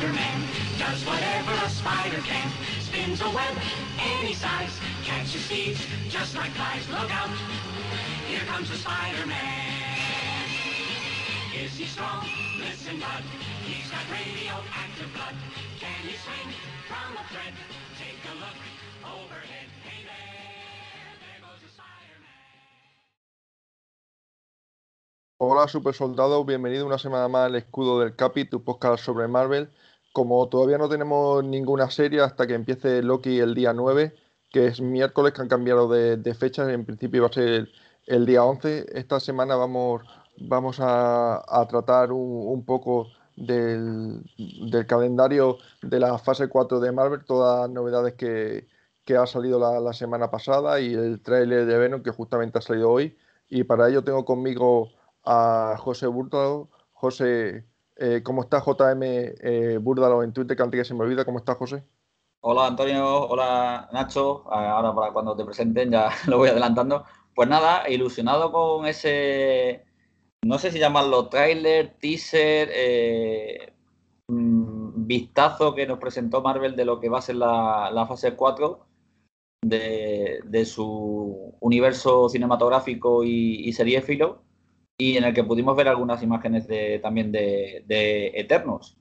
Spider-Man does whatever a spider can. Spins a web any size, catches thieves just like flies. Look out, here comes the Spider-Man. Is he strong? Listen, bud. He's got radioactive blood. Can he swing from a thread? Take a look overhead. Hey there, there goes the Spider-Man. Hola super soldado, bienvenido una semana más al Escudo del Capi, tu podcast sobre Marvel. Como todavía no tenemos ninguna serie hasta que empiece Loki el día 9, que es miércoles que han cambiado de, fecha, en principio va a ser el, día 11, esta semana vamos, vamos a, tratar un, poco del, calendario de la fase 4 de Marvel, todas las novedades que, que ha salido la, semana pasada y el tráiler de Venom que justamente ha salido hoy. Y para ello tengo conmigo a José Búrdalo. José, eh, ¿cómo está JM eh, Búrdalo en Twitter? Que antes que se me ¿cómo está José? Hola Antonio, hola Nacho. Ahora para cuando te presenten ya lo voy adelantando. Pues nada, ilusionado con ese, no sé si llamarlo tráiler, teaser, eh, mm, vistazo que nos presentó Marvel de lo que va a ser la, fase 4 de, de, su universo cinematográfico y, y seriéfilo y en el que pudimos ver algunas imágenes de, también de, de Eternos.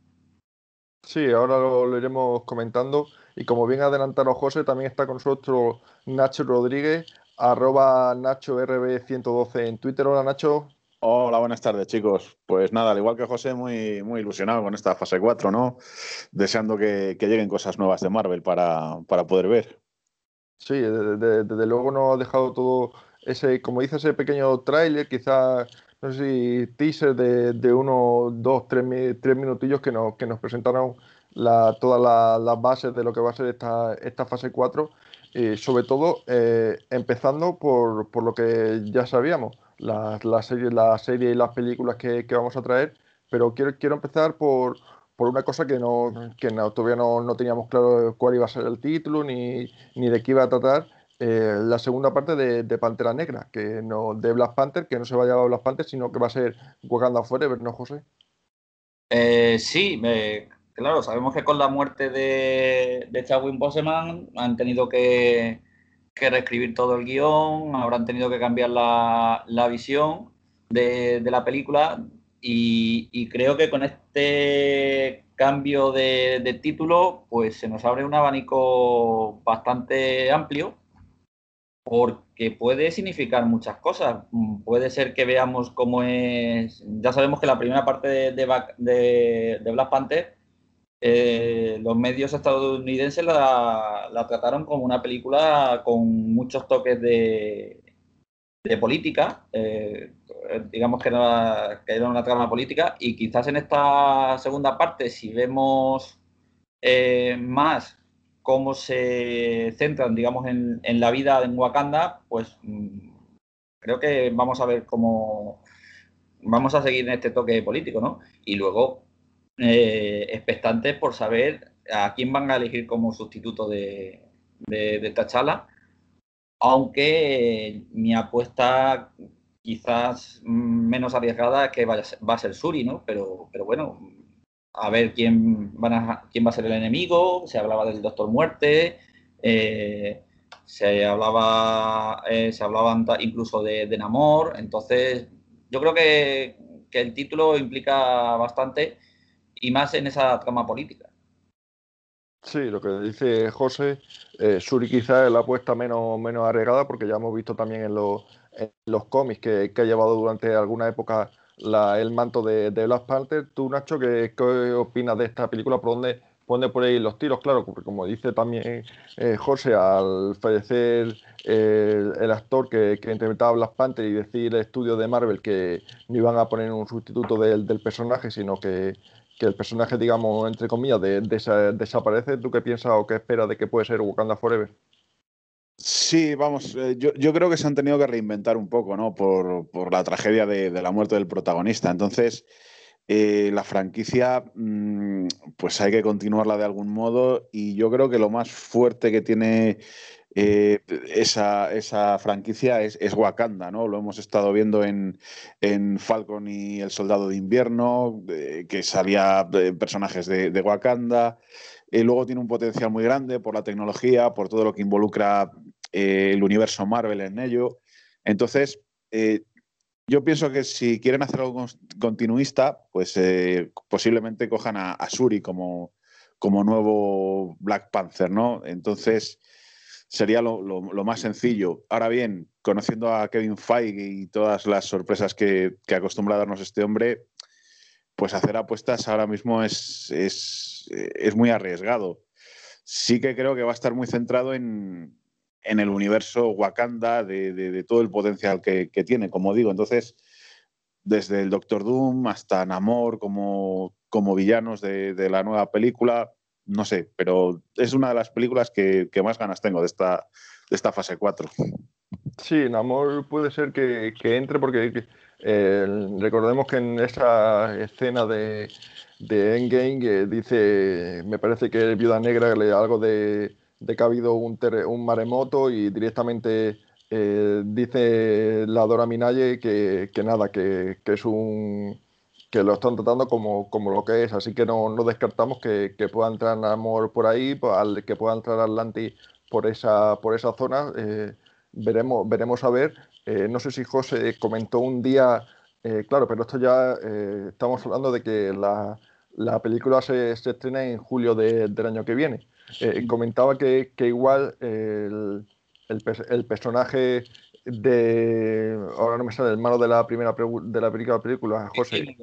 Sí, ahora lo, lo, iremos comentando. Y como bien adelantaron José, también está con nosotros Nacho Rodríguez, arroba NachoRB112 en Twitter. Hola Nacho. Hola, buenas tardes chicos. Pues nada, al igual que José, muy, muy ilusionado con esta fase 4, ¿no? Deseando que, que lleguen cosas nuevas de Marvel para, para poder ver. Sí, desde, desde, desde luego nos ha dejado todo ese, como dice ese pequeño tráiler, quizás no sé si teaser de, de uno, dos, tres, tres minutillos que nos, que nos presentaron la, todas las la bases de lo que va a ser esta, esta fase 4, y sobre todo eh, empezando por, por, lo que ya sabíamos, la, la, serie, la serie y las películas que, que, vamos a traer, pero quiero, quiero empezar por, por una cosa que, no, que todavía no, no teníamos claro cuál iba a ser el título ni, ni de qué iba a tratar eh, la segunda parte de, de, Pantera Negra, que no, de Black Panther, que no se va a llamar Black Panther, sino que va a ser Wakanda Forever, ¿no, José? Eh, sí, claro, sabemos que con la muerte de, de Chadwick Boseman han tenido que, que, reescribir todo el guion, habrán tenido que cambiar la, la visión de, de, la película y, y, creo que con este cambio de, de título, pues se nos abre un abanico bastante amplio porque puede significar muchas cosas. Puede ser que veamos cómo es. Ya sabemos que la primera parte de, de, Black Panther, eh, los medios estadounidenses la, la, trataron como una película con muchos toques de, política. Eh, digamos que era, era, una trama política, y quizás en esta segunda parte, si vemos eh, más cómo se centran, digamos, en, la vida en Wakanda, pues mm, creo que vamos a ver cómo vamos a seguir en este toque político, ¿no? Y luego, eh, expectantes por saber a quién van a elegir como sustituto de, de, de aunque mi apuesta quizás menos arriesgada es que vaya, va a ser Suri, ¿no? Pero, pero bueno, a ver quién, van a, quién va a ser el enemigo, se hablaba del Doctor Muerte, eh, se hablaba eh, se hablaban incluso de, de, Namor, entonces yo creo que, que, el título implica bastante y más en esa trama política. Sí, lo que dice José, eh, Suri quizás es la apuesta menos, menos arriesgada porque ya hemos visto también en los, en los cómics que, que ha llevado durante alguna época la, el manto de, de, Black Panther. Tú, Nacho, ¿qué, qué opinas de esta película? ¿Por dónde pone por ahí los tiros? Claro, porque como dice también eh, José, al fallecer eh, el actor que, que, interpretaba Black Panther y decir el estudio de Marvel que no iban a poner un sustituto del, del personaje, sino que, que, el personaje, digamos, entre comillas, de, de, desaparece, ¿tú qué piensas o qué esperas de que puede ser Wakanda Forever? Sí, vamos, eh, yo, creo que se han tenido que reinventar un poco, ¿no? Por, la tragedia de, la muerte del protagonista. Entonces, eh, la franquicia, mmm, pues hay que continuarla de algún modo y yo creo que lo más fuerte que tiene eh, esa, franquicia es, Wakanda, ¿no? Lo hemos estado viendo en, en Falcon y El Soldado de Invierno, que salía personajes de, de Wakanda. luego tiene un potencial muy grande por la tecnología, por todo lo que involucra el universo Marvel en ello. Entonces, yo pienso que si quieren hacer algo continuista, pues eh, posiblemente cojan a, Suri como, como, nuevo Black Panther, ¿no? Entonces sería lo, más sencillo. Ahora bien, conociendo a Kevin Feige y todas las sorpresas que, que acostumbra a darnos este hombre, pues hacer apuestas ahora mismo es, es, es muy arriesgado. Sí que creo que va a estar muy centrado en, en el universo Wakanda, de, todo el potencial que, tiene, como digo. Entonces, desde el Doctor Doom hasta Namor como, como villanos de, la nueva película, no sé, pero es una de las películas que, más ganas tengo de esta, de esta fase 4. Sí, Namor puede ser que, entre porque eh, recordemos que en esa escena de, de Endgame que dice, me parece que Viuda Negra le algo de de que ha habido un, un maremoto y directamente eh, dice la Dora Minaye que, nada, que, es un que lo están tratando como, como lo que es, así que no, no descartamos que, pueda entrar Namor por ahí, pues, que pueda entrar Atlantis por esa, por esa zona, eh, veremos, veremos a ver. Eh, no sé si José comentó un día, claro, pero esto ya estamos hablando de que la, la película se, se, estrena en julio del año que viene. Eh, comentaba que, igual el, el, personaje de. Ahora no me sale el malo de la primera de la película, película José.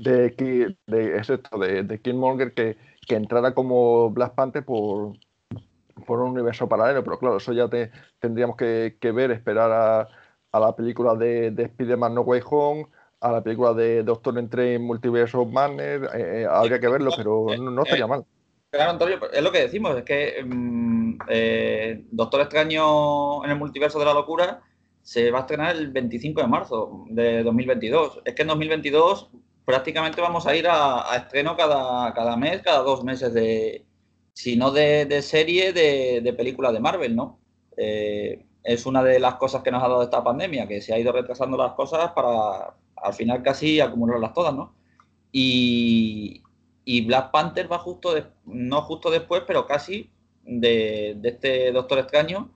De, de, es esto, de, de Killmonger que, que entrara como Black Panther por, por un universo paralelo, pero claro, eso ya te, tendríamos que, que ver, esperar a, a, la película de, de Spider-Man No Way Home, a la película de Doctor Strange Multiverse of Madness, eh, eh, habría que verlo, pero no, no estaría mal. Claro, Antonio, es lo que decimos, es que mm, eh, Doctor Extraño en el multiverso de la locura se va a estrenar el 25 de marzo de 2022. Es que en 2022 prácticamente vamos a ir a, estreno cada, cada, mes, cada dos meses de, si no de, serie, de, de, película de Marvel, ¿no? Eh, es una de las cosas que nos ha dado esta pandemia, que se ha ido retrasando las cosas para al final casi acumularlas todas, ¿no? Y, y Black Panther va justo, no justo después, pero casi de, este Doctor Extraño.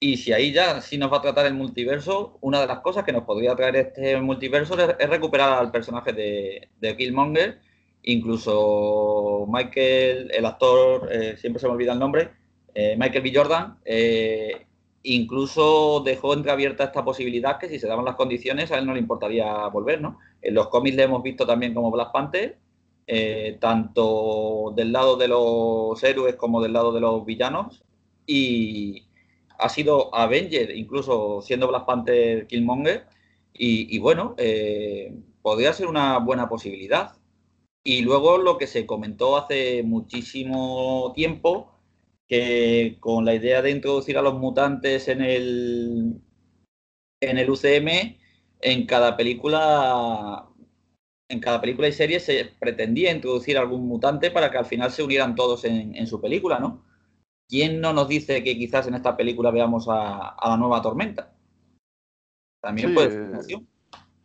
Y si ahí ya sí nos va a tratar el multiverso, una de las cosas que nos podría traer este multiverso es, recuperar al personaje de, de, Killmonger. Incluso Michael, el actor, eh, siempre se me olvida el nombre, eh, Michael B. Jordan, eh, incluso dejó entreabierta esta posibilidad que si se daban las condiciones a él no le importaría volver, ¿no? En los cómics le hemos visto también como Black Panther eh, tanto del lado de los héroes como del lado de los villanos. Y ha sido Avenger, incluso siendo Black Panther Killmonger. Y, bueno, eh, podría ser una buena posibilidad. Y luego lo que se comentó hace muchísimo tiempo, que con la idea de introducir a los mutantes en el, en el UCM, en cada película en cada película y serie se pretendía introducir algún mutante para que al final se unieran todos en, su película, ¿no? ¿Quién no nos dice que quizás en esta película veamos a, la nueva tormenta? También puede ser.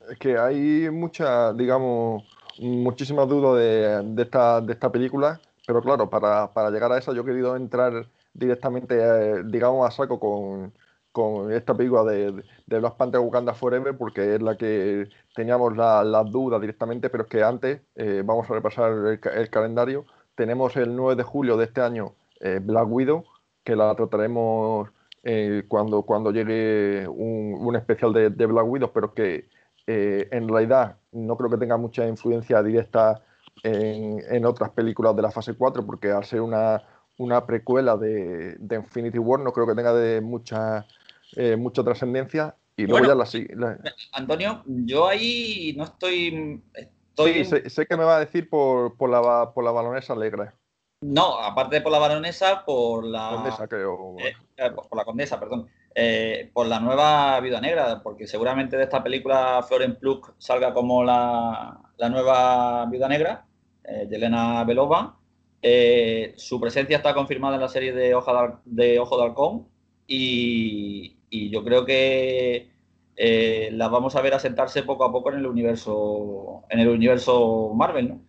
Es que hay mucha, digamos, muchísimas dudas de, esta, de esta película, pero claro, para, llegar a eso yo he querido entrar directamente, eh, digamos, a saco con, con esta película de, de Black Panther Wakanda Forever porque es la que teníamos las la dudas directamente, pero es que antes, eh, vamos a repasar el, calendario, tenemos el 9 de julio de este año eh, Black Widow, que la trataremos eh, cuando, cuando llegue un, un especial de, de, Black Widow, pero que en realidad no creo que tenga mucha influencia directa en, en, otras películas de la fase 4, porque al ser una, una precuela de, de Infinity War no creo que tenga de mucha eh, mucha trascendencia y luego ya la, Antonio, yo ahí no estoy... estoy... sé, que me va a decir por, por, la, por la balonesa alegre. No, aparte de por la baronesa, por la... Condesa, creo. Eh, eh, por la condesa, perdón. por la nueva Viuda Negra, porque seguramente de esta película Florence Pugh salga como la, la nueva Viuda Negra, Yelena Belova. su presencia está confirmada en la serie de, Hoja de, de Ojo de Halcón, y, yo creo que eh, las vamos a ver asentarse poco a poco en el universo, en el universo Marvel, ¿no?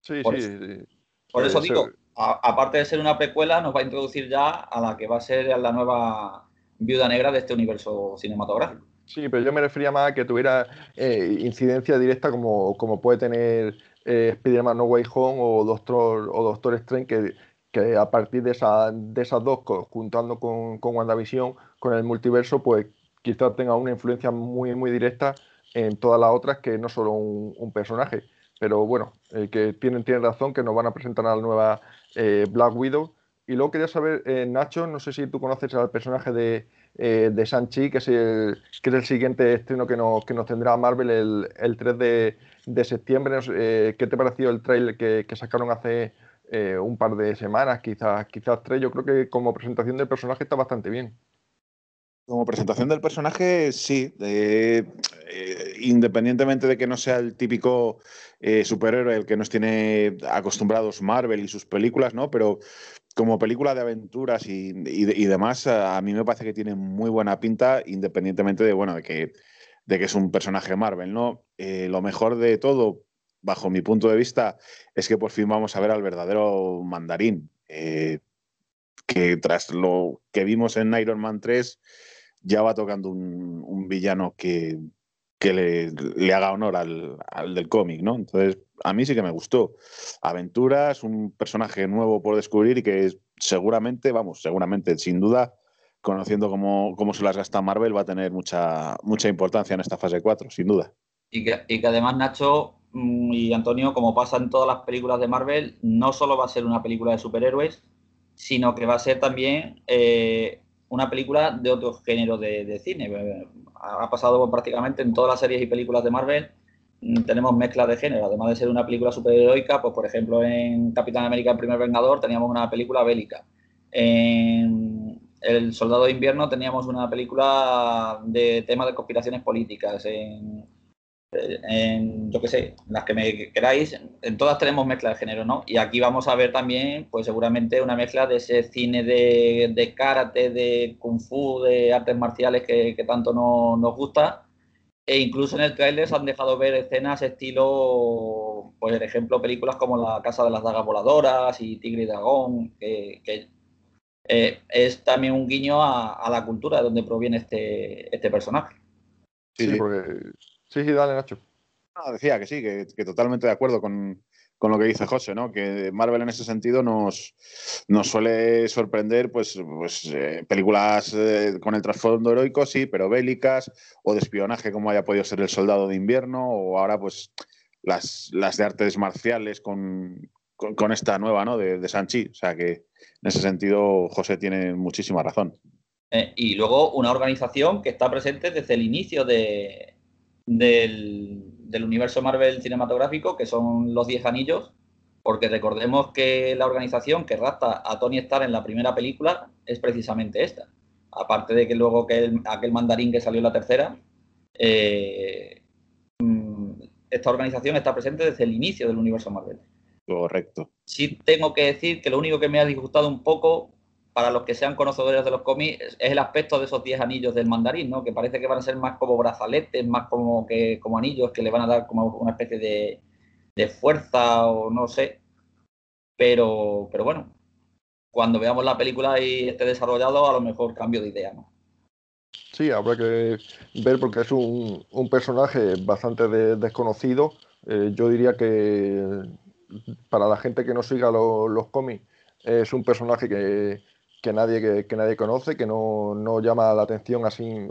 Sí, por sí, eso, sí. Por eso digo, a- aparte de ser una precuela, nos va a introducir ya a la que va a ser la nueva viuda negra de este universo cinematográfico. Sí, pero yo me refería más a que tuviera eh, incidencia directa como, como puede tener eh, Spider-Man No Way Home o Doctor, o Doctor Strange, que, que a partir de, esa- de esas dos, juntando con, con WandaVision, con el multiverso, pues quizás tenga una influencia muy, muy directa en todas las otras que no solo un, personaje. Pero bueno, que tienen, tienen razón que nos van a presentar a la nueva eh, Black Widow. Y luego quería saber, eh, Nacho, no sé si tú conoces al personaje de, eh, de Shang-Chi, que, es el, que es el siguiente estreno que nos, que nos tendrá Marvel el, el 3 de, de septiembre. Eh, ¿Qué te pareció el trailer que, que sacaron hace eh, un par de semanas, quizás, quizás tres? Yo creo que como presentación del personaje está bastante bien. Como presentación del personaje, sí. independientemente de que no sea el típico superhéroe el que nos tiene acostumbrados Marvel y sus películas, ¿no? Pero como película de aventuras y, y de- y demás, a, a mí me parece que tiene muy buena pinta, independientemente de, bueno, de que, de que es un personaje Marvel, ¿no? Eh, lo mejor de todo, bajo mi punto de vista, es que por fin vamos a ver al verdadero mandarín. eh, que tras lo que vimos en Iron Man 3 ya va tocando un villano que, que le, le haga honor al, al del cómic, ¿no? Entonces, a mí sí que me gustó. Aventuras, un personaje nuevo por descubrir y que seguramente, vamos, seguramente, sin duda, conociendo cómo, cómo se las gasta Marvel, va a tener mucha, mucha importancia en esta fase 4, sin duda. Y que, y que además Nacho mm, y Antonio, como pasa en todas las películas de Marvel, no solo va a ser una película de superhéroes, sino que va a ser también eh, una película de otro género de, cine. Eh, Ha ha pasado prácticamente en todas las series y películas de Marvel, mm, tenemos mezcla de género. Además de ser una película superheroica, pues por ejemplo en Capitán América, el primer Vengador, teníamos una película bélica. En El Soldado de Invierno teníamos una película de temas de conspiraciones políticas. En en, yo qué sé, las que me queráis, en todas tenemos mezcla de género, ¿no? Y aquí vamos a ver también, pues seguramente una mezcla de ese cine de, de karate, de kung fu, de artes marciales que, que tanto no, nos gusta. E incluso en el tráiler se han dejado ver escenas estilo, pues por ejemplo, películas como La Casa de las Dagas Voladoras y Tigre y Dragón, que, que eh, es también un guiño a, a la cultura de donde proviene este, este personaje. Sí, Sí, sí. porque... sí, sí, dale, Nacho. No, decía que sí, que, que totalmente de acuerdo con, con lo que dice José, ¿no? Que Marvel en ese sentido nos, nos suele sorprender, pues, pues eh, películas eh, con el trasfondo heroico, sí, pero bélicas, o de espionaje, como haya podido ser El Soldado de Invierno, o ahora, pues, las, las de artes marciales con, con, con esta nueva, ¿no? De, de Sanchi. O sea que en ese sentido José tiene muchísima razón. Eh, y luego una organización que está presente desde el inicio de, del, del universo Marvel cinematográfico, que son los Diez Anillos, porque recordemos que la organización que rapta a Tony Stark en la primera película es precisamente esta. Aparte de que luego que el- aquel mandarín que salió en la tercera, eh, mm, esta organización está presente desde el inicio del universo Marvel. Correcto. Sí tengo que decir que lo único que me ha disgustado un poco, para los que sean conocedores de los cómics, es el aspecto de esos 10 anillos del mandarín, ¿no? Que parece que van a ser más como brazaletes, más como que como anillos que le van a dar como una especie de, de fuerza o no sé. Pero, pero bueno, cuando veamos la película y esté desarrollado, a lo mejor cambio de idea, ¿no? Sí, habrá que ver porque es un, un personaje bastante de- desconocido. Eh, yo diría que para la gente que no siga lo- los cómics es un personaje que, que nadie, que, nadie conoce, que no, no llama la atención a,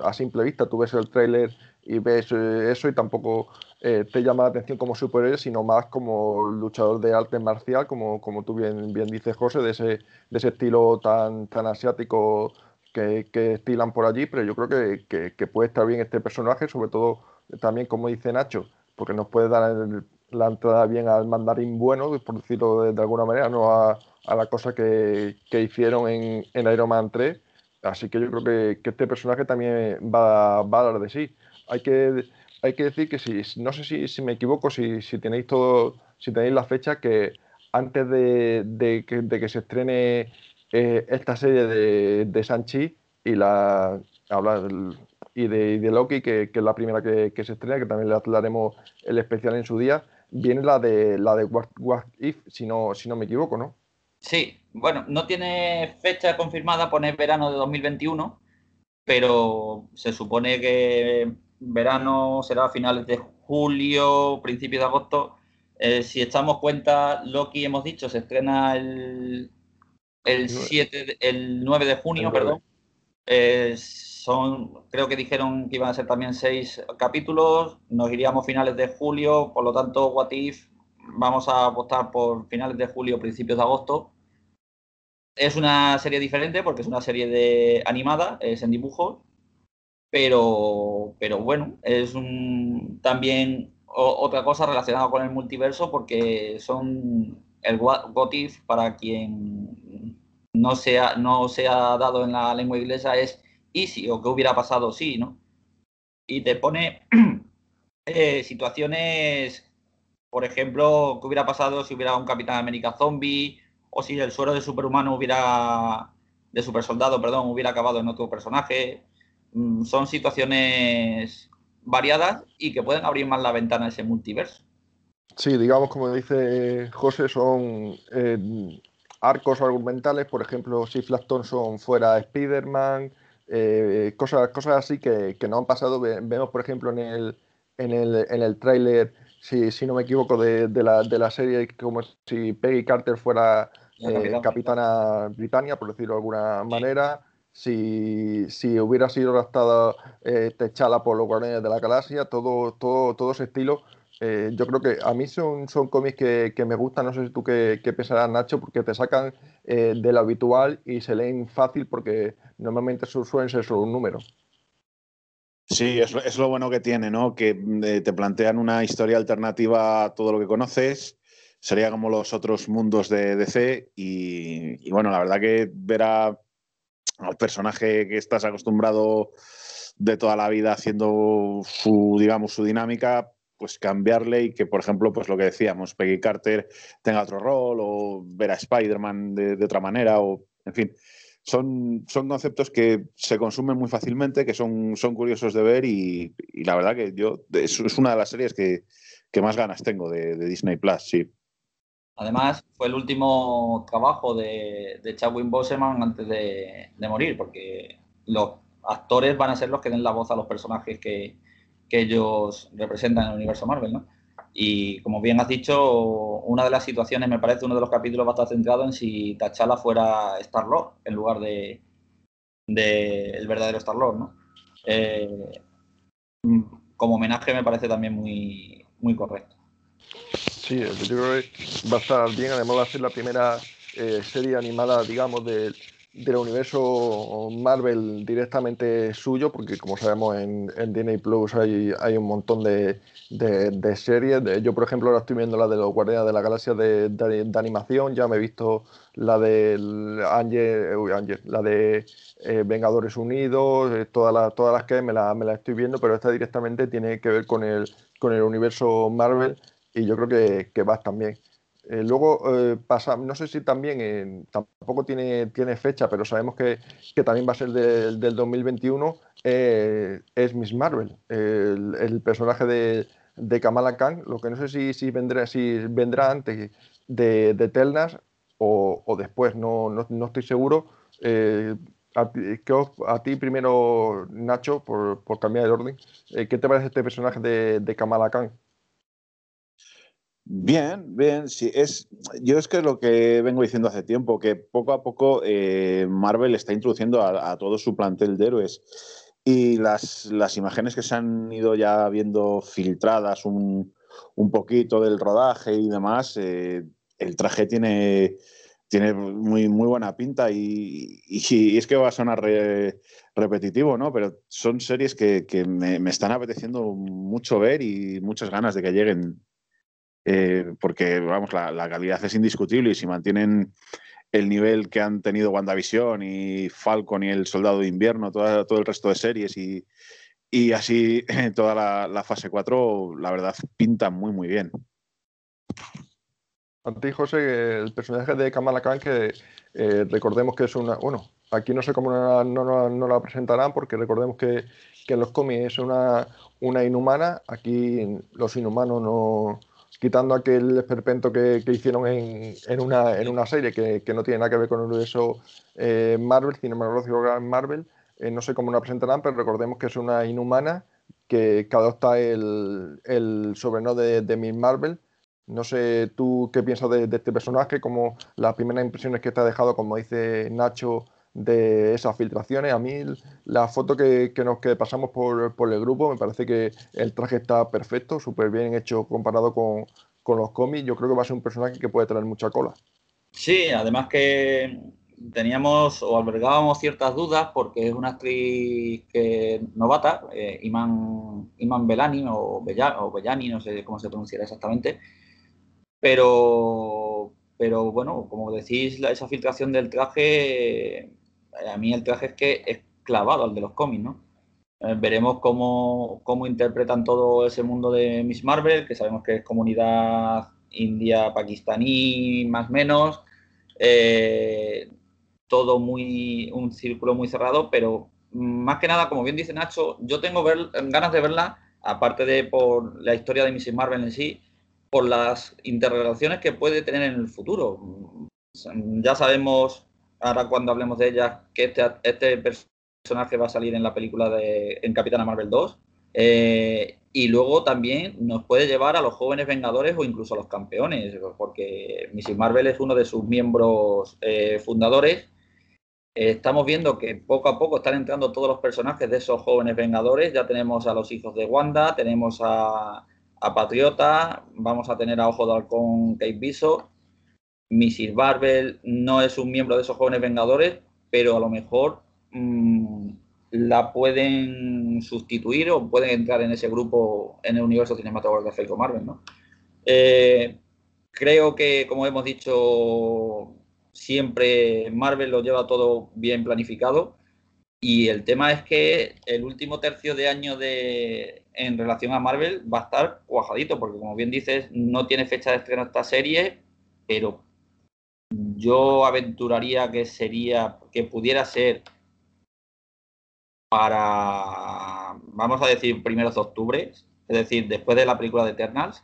a simple vista. Tú ves el tráiler y ves eh, eso y tampoco eh, te llama la atención como superhéroe, sino más como luchador de arte marcial, como, como tú bien, bien dices, José, de ese, de ese estilo tan, tan asiático que, que estilan por allí, pero yo creo que, que- que puede estar bien este personaje, sobre todo también como dice Nacho, porque nos puede dar el- la entrada bien al mandarín bueno, por decirlo de, alguna manera, no a, la cosa que, que hicieron en, Iron Man 3. Así que yo creo que, este personaje también va, va a dar de sí. Hay que, hay que decir que si, no sé si, me equivoco, si, si tenéis todo, si tenéis la fecha, que antes de, que, de que se estrene eh, esta serie de, de Sanchi y la habla y de, Loki, que, es la primera que, que, se estrena, que también le hablaremos el especial en su día, viene la de la de What, What If, si no, si no me equivoco, ¿no? Sí, bueno, no tiene fecha confirmada, pone verano de 2021, pero se supone que verano será a finales de julio, principios de agosto. Eh, si echamos cuenta, Loki, hemos dicho, se estrena el, el, 7, el 9 de junio, perdón. Eh, son, creo que dijeron que iban a ser también seis capítulos. Nos iríamos finales de julio, por lo tanto, What If vamos a apostar por finales de julio, principios de agosto. Es una serie diferente porque es una serie de animada, es en dibujo, pero, pero bueno, es un, también otra cosa relacionada con el multiverso porque son el What If, para quien no se, ha, no se ha dado en la lengua inglesa, es easy o qué hubiera pasado si, ¿no? Y te pone eh, situaciones por ejemplo, qué hubiera pasado si hubiera un Capitán América zombie o si el suero de superhumano hubiera, de supersoldado, perdón, hubiera acabado en otro personaje. Mm, son situaciones variadas y que pueden abrir más la ventana a ese multiverso. Sí, digamos, como dice José, son eh, arcos argumentales, por ejemplo, si Flash Thompson fuera Spider-Man, eh, cosas, cosas así que, que, no han pasado. Vemos, por ejemplo, en el, en el, en el tráiler si, si no me equivoco, de, de, la, de la serie, como si Peggy Carter fuera eh, capitana Britannia, por decirlo de alguna manera. Si, si, hubiera sido adaptada eh, Techala por los Guardianes de la Galaxia, todo, todo, todo ese estilo. Eh, yo creo que a mí son, son cómics que, que, me gustan, no sé si tú qué, qué pensarás, Nacho, porque te sacan eh, de lo habitual y se leen fácil porque normalmente suelen ser solo un número. Sí, es, es, lo bueno que tiene, ¿no? Que eh, te plantean una historia alternativa a todo lo que conoces. Sería como los otros mundos de DC. Y, y bueno, la verdad que ver a, al personaje que estás acostumbrado de toda la vida haciendo su, digamos, su dinámica, pues cambiarle y que, por ejemplo, pues lo que decíamos, Peggy Carter tenga otro rol o ver a Spider-Man de, otra manera o, en fin son, son conceptos que se consumen muy fácilmente, que son, son curiosos de ver y, la verdad que yo es, una de las series que, que más ganas tengo de, de, Disney Plus, sí. Además, fue el último trabajo de, de Chadwick Boseman antes de, de, morir, porque los actores van a ser los que den la voz a los personajes que, que ellos representan en el universo Marvel, ¿no? Y como bien has dicho, una de las situaciones, me parece, uno de los capítulos va a estar centrado en si T'Challa fuera Star-Lord en lugar de, de, el verdadero Star-Lord, ¿no? Eh, como homenaje me parece también muy, muy correcto. Sí, yo creo que va a estar bien, además va a ser la primera eh, serie animada, digamos, del del universo Marvel directamente suyo, porque como sabemos en, en Disney Plus hay, hay un montón de, de, series. De, yo, por ejemplo, ahora estoy viendo la de los Guardianes de la Galaxia de, de animación, ya me he visto la de Angel, la de eh, Vengadores Unidos, eh, todas, las, todas las que me me la estoy viendo, pero esta directamente tiene que ver con el, con el universo Marvel y yo creo que, que va también. Eh, luego eh, pasa, no sé si también, eh, tampoco tiene, tiene fecha, pero sabemos que, que también va a ser de, del 2021, es Miss Marvel, el, el personaje de, de, Kamala Khan, lo que no sé si, si, vendrá, si vendrá antes de, de Telnas o, o después, no, no, no, estoy seguro. A ti, a, ti, primero, Nacho, por, por cambiar el orden, ¿qué te parece este personaje de, de Kamala Khan? Bien, bien, sí, es, yo es que es lo que vengo diciendo hace tiempo, que poco a poco eh, Marvel está introduciendo a, a, todo su plantel de héroes y las, las, imágenes que se han ido ya viendo filtradas un, un poquito del rodaje y demás, eh, el traje tiene, tiene muy, muy buena pinta y, y, es que va a sonar re, repetitivo, ¿no? Pero son series que, que me, me están apeteciendo mucho ver y muchas ganas de que lleguen eh, porque vamos, la, la, calidad es indiscutible y si mantienen el nivel que han tenido WandaVision y Falcon y el Soldado de Invierno, toda, todo el resto de series y, y así toda la, la, fase 4, la verdad pinta muy, muy bien. A ti, José, el personaje de Kamala Khan, que Eh, recordemos que es una, bueno, aquí no sé cómo no, no, la presentarán porque recordemos que, que en los cómics es una, una inhumana, aquí los inhumanos no, quitando aquel esperpento que, que hicieron en, en, una, en, una, serie que, que, no tiene nada que ver con el universo eh, Marvel, cinematográfico Marvel, eh, no sé cómo la presentarán, pero recordemos que es una inhumana que, adopta el, el sobrenombre de, de Miss Marvel. No sé tú qué piensas de, de, este personaje, como las primeras impresiones que te ha dejado, como dice Nacho, de esas filtraciones. A mí la foto que, que nos que pasamos por, por, el grupo me parece que el traje está perfecto, súper bien hecho comparado con, con los cómics. Yo creo que va a ser un personaje que puede traer mucha cola. Sí, además que teníamos o albergábamos ciertas dudas porque es una actriz que novata, eh, Iman, Iman Belani o, Bella, o Bellani, no sé cómo se pronunciará exactamente, pero, pero bueno, como decís, la, esa filtración del traje a mí el traje es que es clavado al de los cómics, ¿no? Eh, veremos cómo, cómo, interpretan todo ese mundo de Miss Marvel, que sabemos que es comunidad india, pakistaní, más menos. Eh, todo muy, un círculo muy cerrado, pero más que nada, como bien dice Nacho, yo tengo ganas de verla, aparte de por la historia de Miss Marvel en sí, por las interrelaciones que puede tener en el futuro. Ya sabemos ahora cuando hablemos de ella, que este, este personaje va a salir en la película de en Capitana Marvel 2. Eh, y luego también nos puede llevar a los jóvenes Vengadores o incluso a los campeones, porque Mrs. Marvel es uno de sus miembros eh, fundadores. estamos viendo que poco a poco están entrando todos los personajes de esos jóvenes Vengadores. Ya tenemos a los hijos de Wanda, tenemos a, a Patriota, vamos a tener a Ojo de Halcón Kate Bishop Mrs. Marvel no es un miembro de esos jóvenes Vengadores, pero a lo mejor mmm, la pueden sustituir o pueden entrar en ese grupo en el universo cinematográfico Marvel, ¿no? Eh, creo que, como hemos dicho, siempre Marvel lo lleva todo bien planificado. Y el tema es que el último tercio de año de, en relación a Marvel va a estar cuajadito, porque como bien dices, no tiene fecha de estreno esta serie, pero yo aventuraría que sería, que pudiera ser para, vamos a decir, primeros de octubre, es decir, después de la película de Eternals.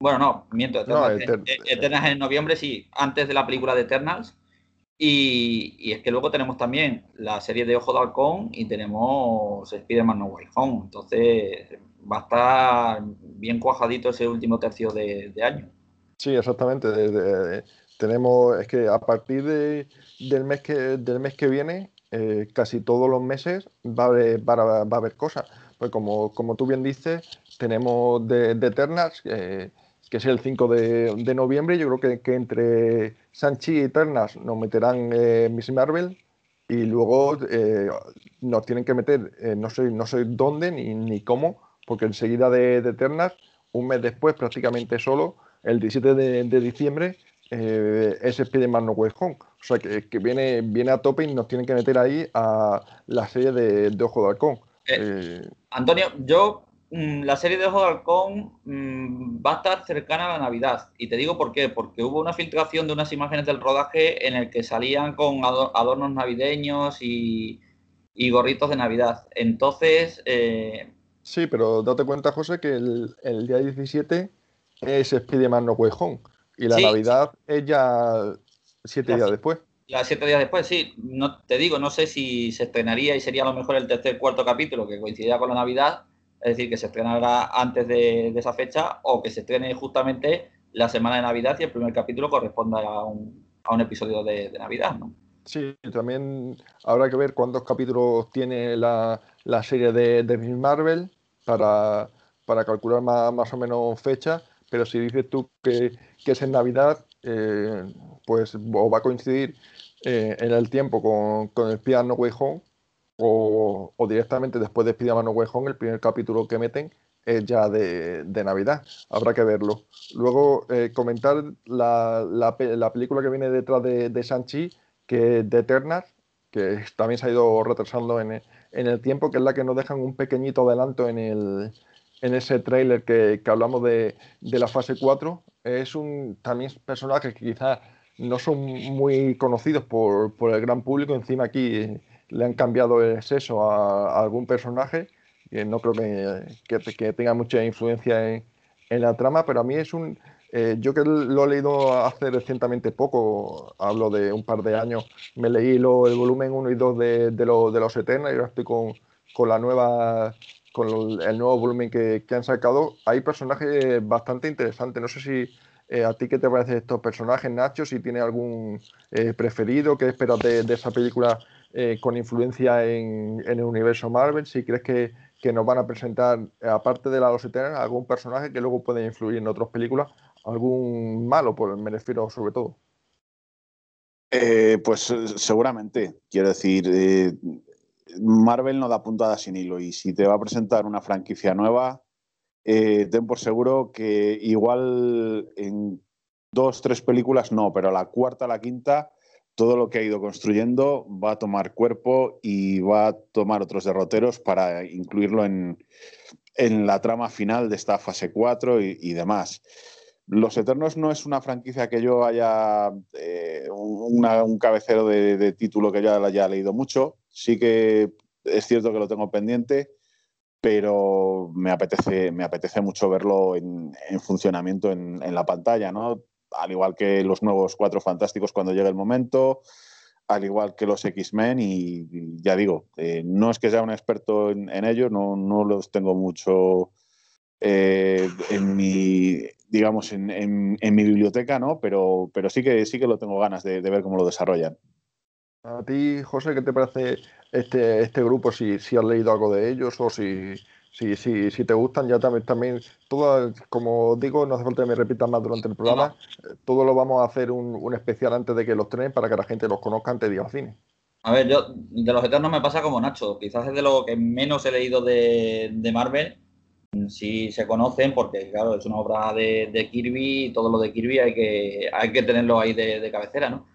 Bueno, no, miento, Eternals, Eternals en noviembre, sí, antes de la película de Eternals. Y, y, es que luego tenemos también la serie de Ojo de Halcón y tenemos Spider-Man No Way Home. Entonces va a estar bien cuajadito ese último tercio de, de año. Sí, exactamente. tenemos, es que a partir de, del, mes que, del mes que viene, eh, casi todos los meses va a haber, va a, haber cosas. Pues como, como tú bien dices, tenemos de, de Eternals, que es el 5 de, de, noviembre. Yo creo que, que entre Sanchi y Eternals nos meterán eh, Miss Marvel y luego eh, nos tienen que meter, eh, no, sé, no sé dónde ni, ni cómo, porque enseguida de, de Eternals, un mes después prácticamente solo, el 17 de, de diciembre eh, es Spider-Man No Way Home. O sea, que, que, viene, viene a tope y nos tienen que meter ahí a la serie de, de Ojo de Halcón. Eh, eh, Antonio, yo, mmm, la serie de Ojo de Halcón mmm, va a estar cercana a la Navidad. Y te digo por qué. Porque hubo una filtración de unas imágenes del rodaje en el que salían con adornos navideños y, y gorritos de Navidad. Entonces... Sí, pero date cuenta, José, que el, el día 17 es Spider-Man No Way Home. Y la sí, Navidad sí. es ya siete días después. Ya siete días después, sí. No, te digo, no sé si se estrenaría y sería a lo mejor el tercer cuarto capítulo que coincidiría con la Navidad, es decir, que se estrenará antes de, de, esa fecha o que se estrene justamente la semana de Navidad y el primer capítulo corresponda a un, a un episodio de, de, Navidad, ¿no? Sí, también habrá que ver cuántos capítulos tiene la, la serie de, de Marvel para, para calcular más, más o menos fecha pero si dices tú que, es en Navidad, eh, pues va a coincidir eh, en el tiempo con, con el Spider-Man No Way o, directamente después de Spider-Man No Way el primer capítulo que meten es ya de, de Navidad. Habrá que verlo. Luego, eh, comentar la, la, la, película que viene detrás de, de Shang-Chi, que es The Eternals, que también se ha ido retrasando en, en el tiempo, que es la que nos dejan un pequeñito adelanto en el, en ese tráiler que, que, hablamos de, de, la fase 4. Es un también personaje que quizás no son muy conocidos por, el gran público. Encima aquí le han cambiado el sexo a, algún personaje, que no creo que, que, tenga mucha influencia en, en, la trama, pero a mí es un... Eh, yo que lo he leído hace recientemente poco, hablo de un par de años, me leí lo, el volumen 1 y 2 de, de, de los Eternas y ahora estoy con, con la nueva con el nuevo volumen que, que, han sacado, hay personajes bastante interesantes. No sé si eh, a ti qué te parecen estos personajes, Nacho, si tiene algún eh, preferido, qué esperas de, esa película eh, con influencia en, en, el universo Marvel, si crees que, que nos van a presentar, aparte de la Los Eternos, algún personaje que luego puede influir en otras películas, algún malo, por, me refiero sobre todo. pues seguramente, quiero decir, Marvel no da puntada sin hilo y si te va a presentar una franquicia nueva, eh, ten por seguro que igual en dos, tres películas no, pero la cuarta, a la quinta, todo lo que ha ido construyendo va a tomar cuerpo y va a tomar otros derroteros para incluirlo en, la trama final de esta fase 4 y, demás. Los Eternos no es una franquicia que yo haya eh, un cabecero de, título que ya haya leído mucho. Sí que es cierto que lo tengo pendiente, pero me apetece, me apetece mucho verlo en, funcionamiento en, la pantalla, ¿no? Al igual que los nuevos Cuatro Fantásticos cuando llegue el momento, al igual que los X-Men, y, ya digo, eh, no es que sea un experto en, ellos, no, no, los tengo mucho eh, en mi, digamos, en, mi biblioteca, ¿no? Pero, pero sí, que, sí que lo tengo ganas de ver cómo lo desarrollan. A ti, José, ¿qué te parece este, este grupo, si, si has leído algo de ellos o si, si, si, si te gustan, ya también, también todo, como digo, no hace falta que me repitas más durante el programa, eh, todo lo vamos a hacer un, un, especial antes de que los tengan para que la gente los conozca antes de ir al cine. A ver, yo de los Eternos me pasa como Nacho, quizás es de lo que menos he leído de, de Marvel, sí se conocen porque, claro, es una obra de, de, Kirby y todo lo de Kirby hay que, hay que tenerlo ahí de, de cabecera, ¿no?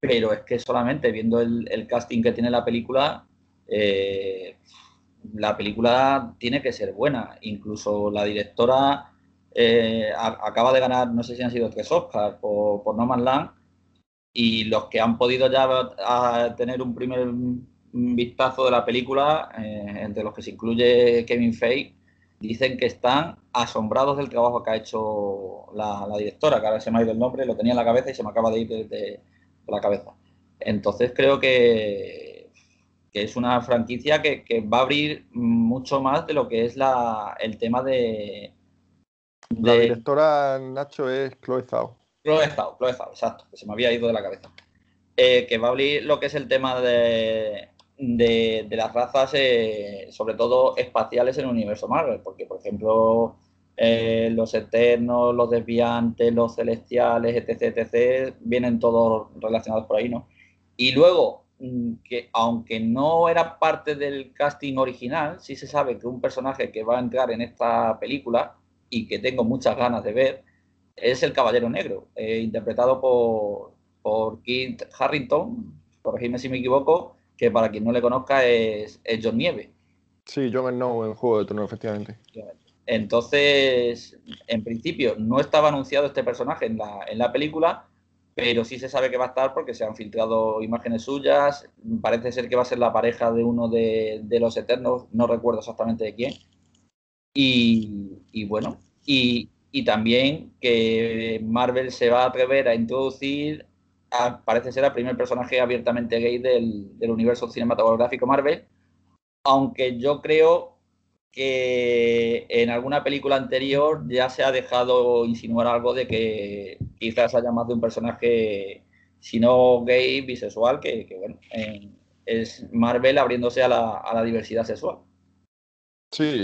Pero es que solamente viendo el, casting que tiene la película, eh, la película tiene que ser buena. Incluso la directora eh, acaba de ganar, no sé si han sido tres Oscars por, por No Man's Land, y los que han podido ya tener un primer vistazo de la película, eh, entre los que se incluye Kevin Feige, dicen que están asombrados del trabajo que ha hecho la, directora, que ahora se me ha ido el nombre, lo tenía en la cabeza y se me acaba de ir de la cabeza. Entonces creo que, que es una franquicia que, va a abrir mucho más de lo que es la, el tema de, La directora Nacho es Chloe Zhao. Chloe Zhao, Chloe Zhao, exacto, que se me había ido de la cabeza. Eh, que va a abrir lo que es el tema de, de, las razas, eh, sobre todo espaciales en el universo Marvel, porque por ejemplo eh, los eternos, los desviantes, los celestiales, etc., etc., vienen todos relacionados por ahí, ¿no? Y luego, mm, que aunque no era parte del casting original, sí se sabe que un personaje que va a entrar en esta película y que tengo muchas ganas de ver es el Caballero Negro, eh, interpretado por, por Kit Harrington, corregidme si me equivoco, que para quien no le conozca es, John Nieve. Sí, John Snow en Juego de Tronos, efectivamente. Entonces, en principio, no estaba anunciado este personaje en la, película, pero sí se sabe que va a estar porque se han filtrado imágenes suyas. Parece ser que va a ser la pareja de uno de, los Eternos, no recuerdo exactamente de quién. Y, bueno, y, también que Marvel se va a atrever a introducir, parece ser el primer personaje abiertamente gay del universo cinematográfico Marvel, aunque yo creo que en alguna película anterior ya se ha dejado insinuar algo de que quizás haya más de un personaje, si no gay, bisexual, que, bueno, es Marvel abriéndose a la, diversidad sexual. Sí,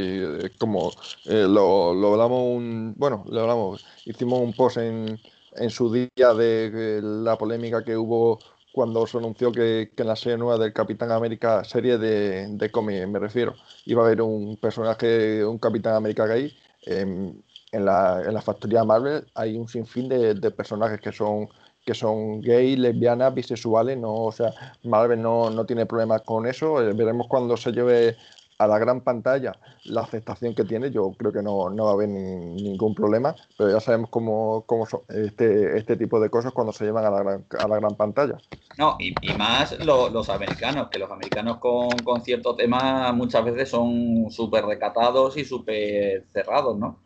como eh, lo, hablamos un, bueno, lo hablamos, hicimos un post en, en su día de la polémica que hubo cuando se anunció que, en la serie nueva del Capitán América, serie de, de cómics me refiero, iba a haber un personaje, un Capitán América gay. en, la, en, la, factoría Marvel hay un sinfín de, de, personajes que son que son gay, lesbianas, bisexuales, no, o sea, Marvel no, no tiene problemas con eso. Eh, veremos cuando se lleve a la gran pantalla la aceptación que tiene, yo creo que no, no va a haber ningún problema, pero ya sabemos cómo, cómo son este, este tipo de cosas cuando se llevan a la gran, a la gran pantalla. No, y, más los americanos, que los americanos con, con ciertos temas muchas veces son súper recatados y súper cerrados, ¿no?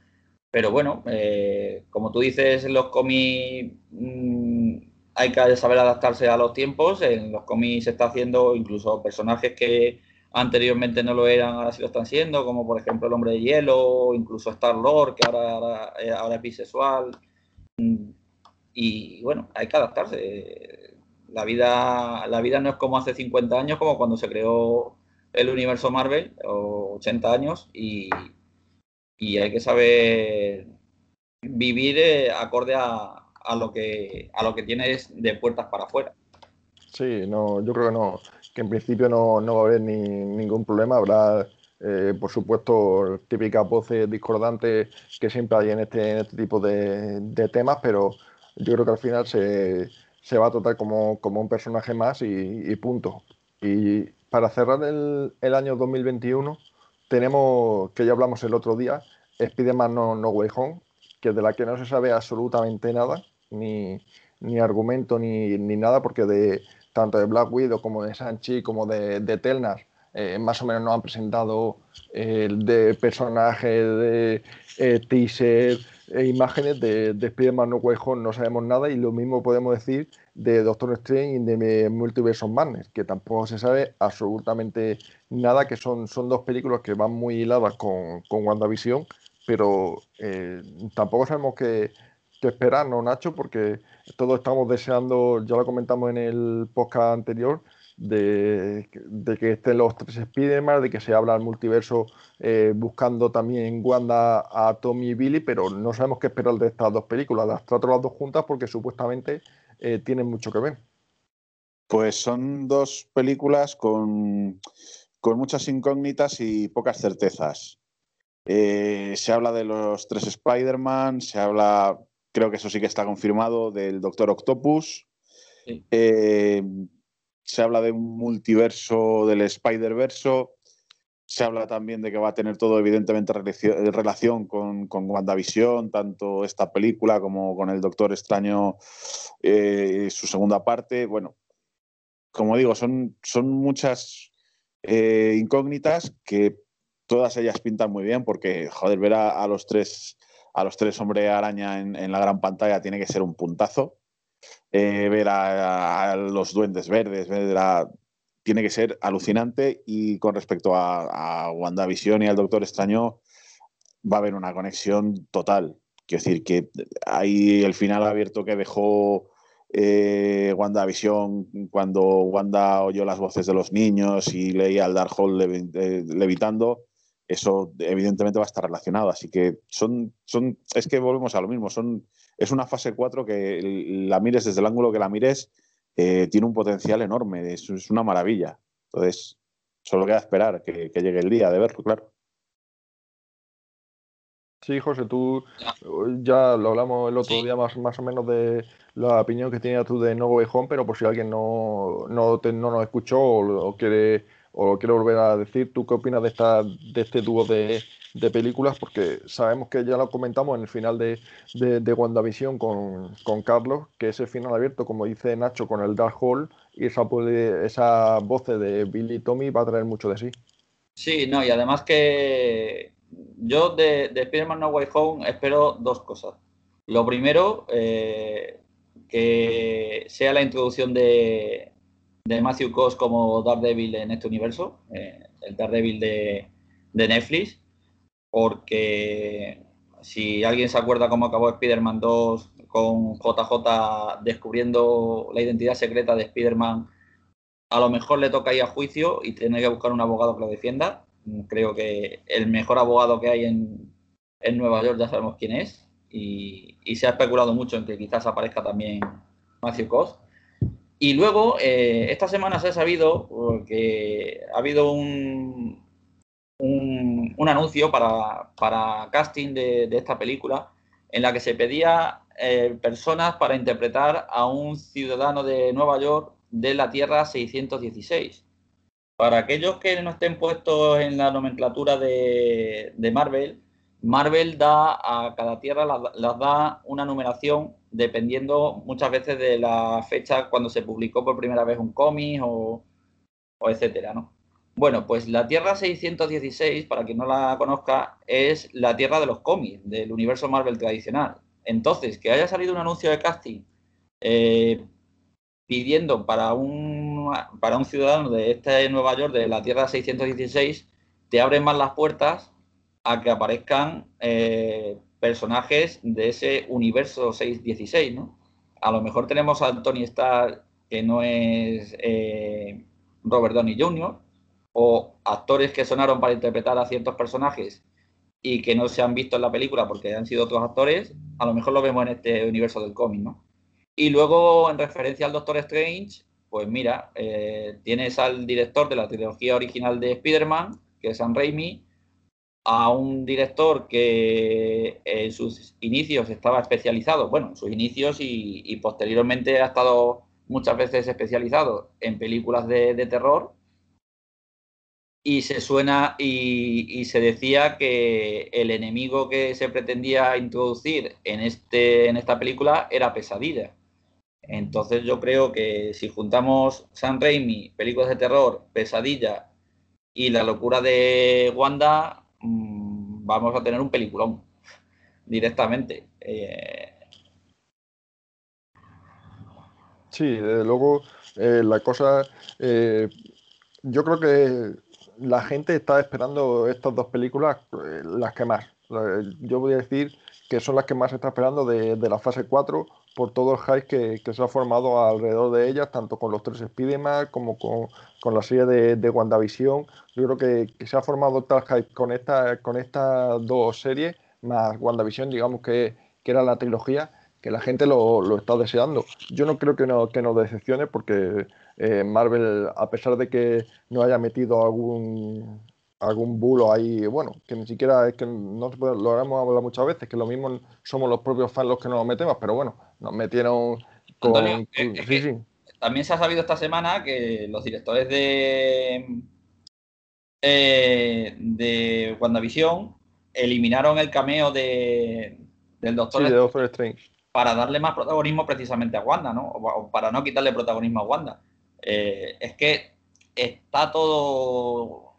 Pero bueno, eh, como tú dices, en los cómics mm, hay que saber adaptarse a los tiempos. En los cómics se está haciendo incluso personajes que anteriormente no lo eran, ahora sí lo están siendo, como por ejemplo el Hombre de Hielo, incluso Star Lord, que ahora, ahora, es bisexual. Mm, y bueno, hay que adaptarse. La vida, la vida no es como hace 50 años, como cuando se creó el universo Marvel, o 80 años, y, y hay que saber vivir eh, acorde a, a, lo que a lo que tienes de puertas para afuera. Sí, no, yo creo que no, que en principio no, no va a haber ni, ningún problema. Habrá, eh, por supuesto, típicas voces discordantes que siempre hay en este, en este tipo de, de, temas, pero yo creo que al final se, se va a tratar como, como, un personaje más y, y punto. Y para cerrar el, el año 2021 tenemos, que ya hablamos el otro día, Spider-Man no, no Way Home, que de la que no se sabe absolutamente nada, ni, ni argumento ni, ni, nada, porque de tanto de Black Widow como de Sanchi como de, de Telnas, eh, más o menos nos han presentado eh, de personajes, de eh, teaser, e imágenes de, de Spider-Man No Way no sabemos nada, y lo mismo podemos decir de Doctor Strange y de Multiverse of Madness, que tampoco se sabe absolutamente nada, que son, son dos películas que van muy hiladas con, con WandaVision, pero eh, tampoco sabemos qué, qué, esperar, ¿no, Nacho? Porque todos estamos deseando, ya lo comentamos en el podcast anterior, de, de que estén los tres Spider-Man, de que se habla el multiverso eh, buscando también Wanda a Tommy y Billy, pero no sabemos qué esperar de estas dos películas. Las trato las dos juntas porque supuestamente eh, tienen mucho que ver. Pues son dos películas con, con muchas incógnitas y pocas certezas. Eh, se habla de los tres Spider-Man, se habla, creo que eso sí que está confirmado, del Doctor Octopus. Sí. Eh, se habla de un multiverso del Spider-Verso. Se habla también de que va a tener todo, evidentemente, relación con, con WandaVision, tanto esta película como con el Doctor Extraño, eh, su segunda parte. Bueno, como digo, son, son muchas eh, incógnitas que todas ellas pintan muy bien porque, joder, ver a, a los tres a los tres hombre araña en, la gran pantalla tiene que ser un puntazo. Eh, ver a, los duendes verdes, ver tiene que ser alucinante y con respecto a, a WandaVision y al Doctor Extraño va a haber una conexión total. Quiero decir que hay el final abierto que dejó eh, WandaVision cuando Wanda oyó las voces de los niños y leía al Darkhold levitando, eso evidentemente va a estar relacionado. Así que son, son, es que volvemos a lo mismo, son, es una fase 4 que la mires desde el ángulo que la mires, eh, tiene un potencial enorme, es, es, una maravilla. Entonces, solo queda esperar que, que, llegue el día de verlo, claro. Sí, José, tú ya lo hablamos el otro sí. día más, más o menos de la opinión que tenías tú de No Way Home, pero por si alguien no, no, te, no nos escuchó o, o quiere o quiero volver a decir, ¿tú qué opinas de, esta, de este dúo de, de películas? Porque sabemos que ya lo comentamos en el final de, de, de WandaVision con, con, Carlos, que ese final abierto, como dice Nacho, con el Dark Hall y esa, esa voz de Billy y Tommy va a traer mucho de sí. Sí, no, y además que yo de, de Spider-Man No Way Home espero dos cosas. Lo primero, eh, que sea la introducción de, de Matthew Coss como Daredevil en este universo, eh, el Daredevil de, de, Netflix, porque si alguien se acuerda cómo acabó Spider-Man 2 con JJ descubriendo la identidad secreta de Spider-Man, a lo mejor le toca ir a juicio y tiene que buscar un abogado que lo defienda. Creo que el mejor abogado que hay en, en Nueva York ya sabemos quién es y, y, se ha especulado mucho en que quizás aparezca también Matthew Cost. Y luego, eh, esta semana se ha sabido que ha habido un, un, un anuncio para, para casting de, de, esta película en la que se pedía eh, personas para interpretar a un ciudadano de Nueva York de la Tierra 616. para aquellos que no estén puestos en la nomenclatura de, Marvel, Marvel da a cada tierra las, da una numeración dependiendo muchas veces de la fecha cuando se publicó por primera vez un cómic o, etcétera, ¿no? Bueno, pues la Tierra 616, para quien no la conozca, es la Tierra de los cómics, del universo Marvel tradicional. Entonces, que haya salido un anuncio de casting eh, pidiendo para un, para un ciudadano de este Nueva York, de la Tierra 616, te abren más las puertas a que aparezcan eh, personajes de ese universo 616, ¿no? A lo mejor tenemos a Tony Stark, que no es eh, Robert Downey Jr., o actores que sonaron para interpretar a ciertos personajes y que no se han visto en la película porque han sido otros actores, a lo mejor lo vemos en este universo del cómic, ¿no? Y luego, en referencia al Doctor Strange, pues mira, eh, tienes al director de la trilogía original de Spider-Man, que es Sam Raimi, a un director que en sus inicios estaba especializado, bueno, en sus inicios y, posteriormente ha estado muchas veces especializado en películas de terror, y se suena y, se decía que el enemigo que se pretendía introducir en, este, en esta película era Pesadilla. Entonces yo creo que si juntamos San Raimi, películas de terror, Pesadilla y la locura de Wanda, vamos a tener un peliculón directamente. Eh, sí, desde luego eh, la cosa, eh, yo creo que la gente está esperando estas dos películas, eh, las que más. Yo voy a decir que son las que más se está esperando de, la fase 4 por todo el hype que, se ha formado alrededor de ellas, tanto con los tres Spider-Man como con, la serie de, WandaVision. Yo creo que, se ha formado tal hype con, esta, con estas dos series, más WandaVision, digamos que, que era la trilogía, que la gente lo, lo, está deseando. Yo no creo que, no, que nos decepcione porque eh, Marvel, a pesar de que no haya metido algún algún bulo ahí, bueno, que ni siquiera es que no lo hemos hablado muchas veces, que lo mismo somos los propios fans los que nos lo metemos, pero bueno, nos metieron con... También se ha sabido esta semana que los directores de eh, de WandaVision eliminaron el cameo de, del Doctor, de Doctor Strange para darle más protagonismo precisamente a Wanda, ¿no? O para no quitarle protagonismo a Wanda. Eh, es que está todo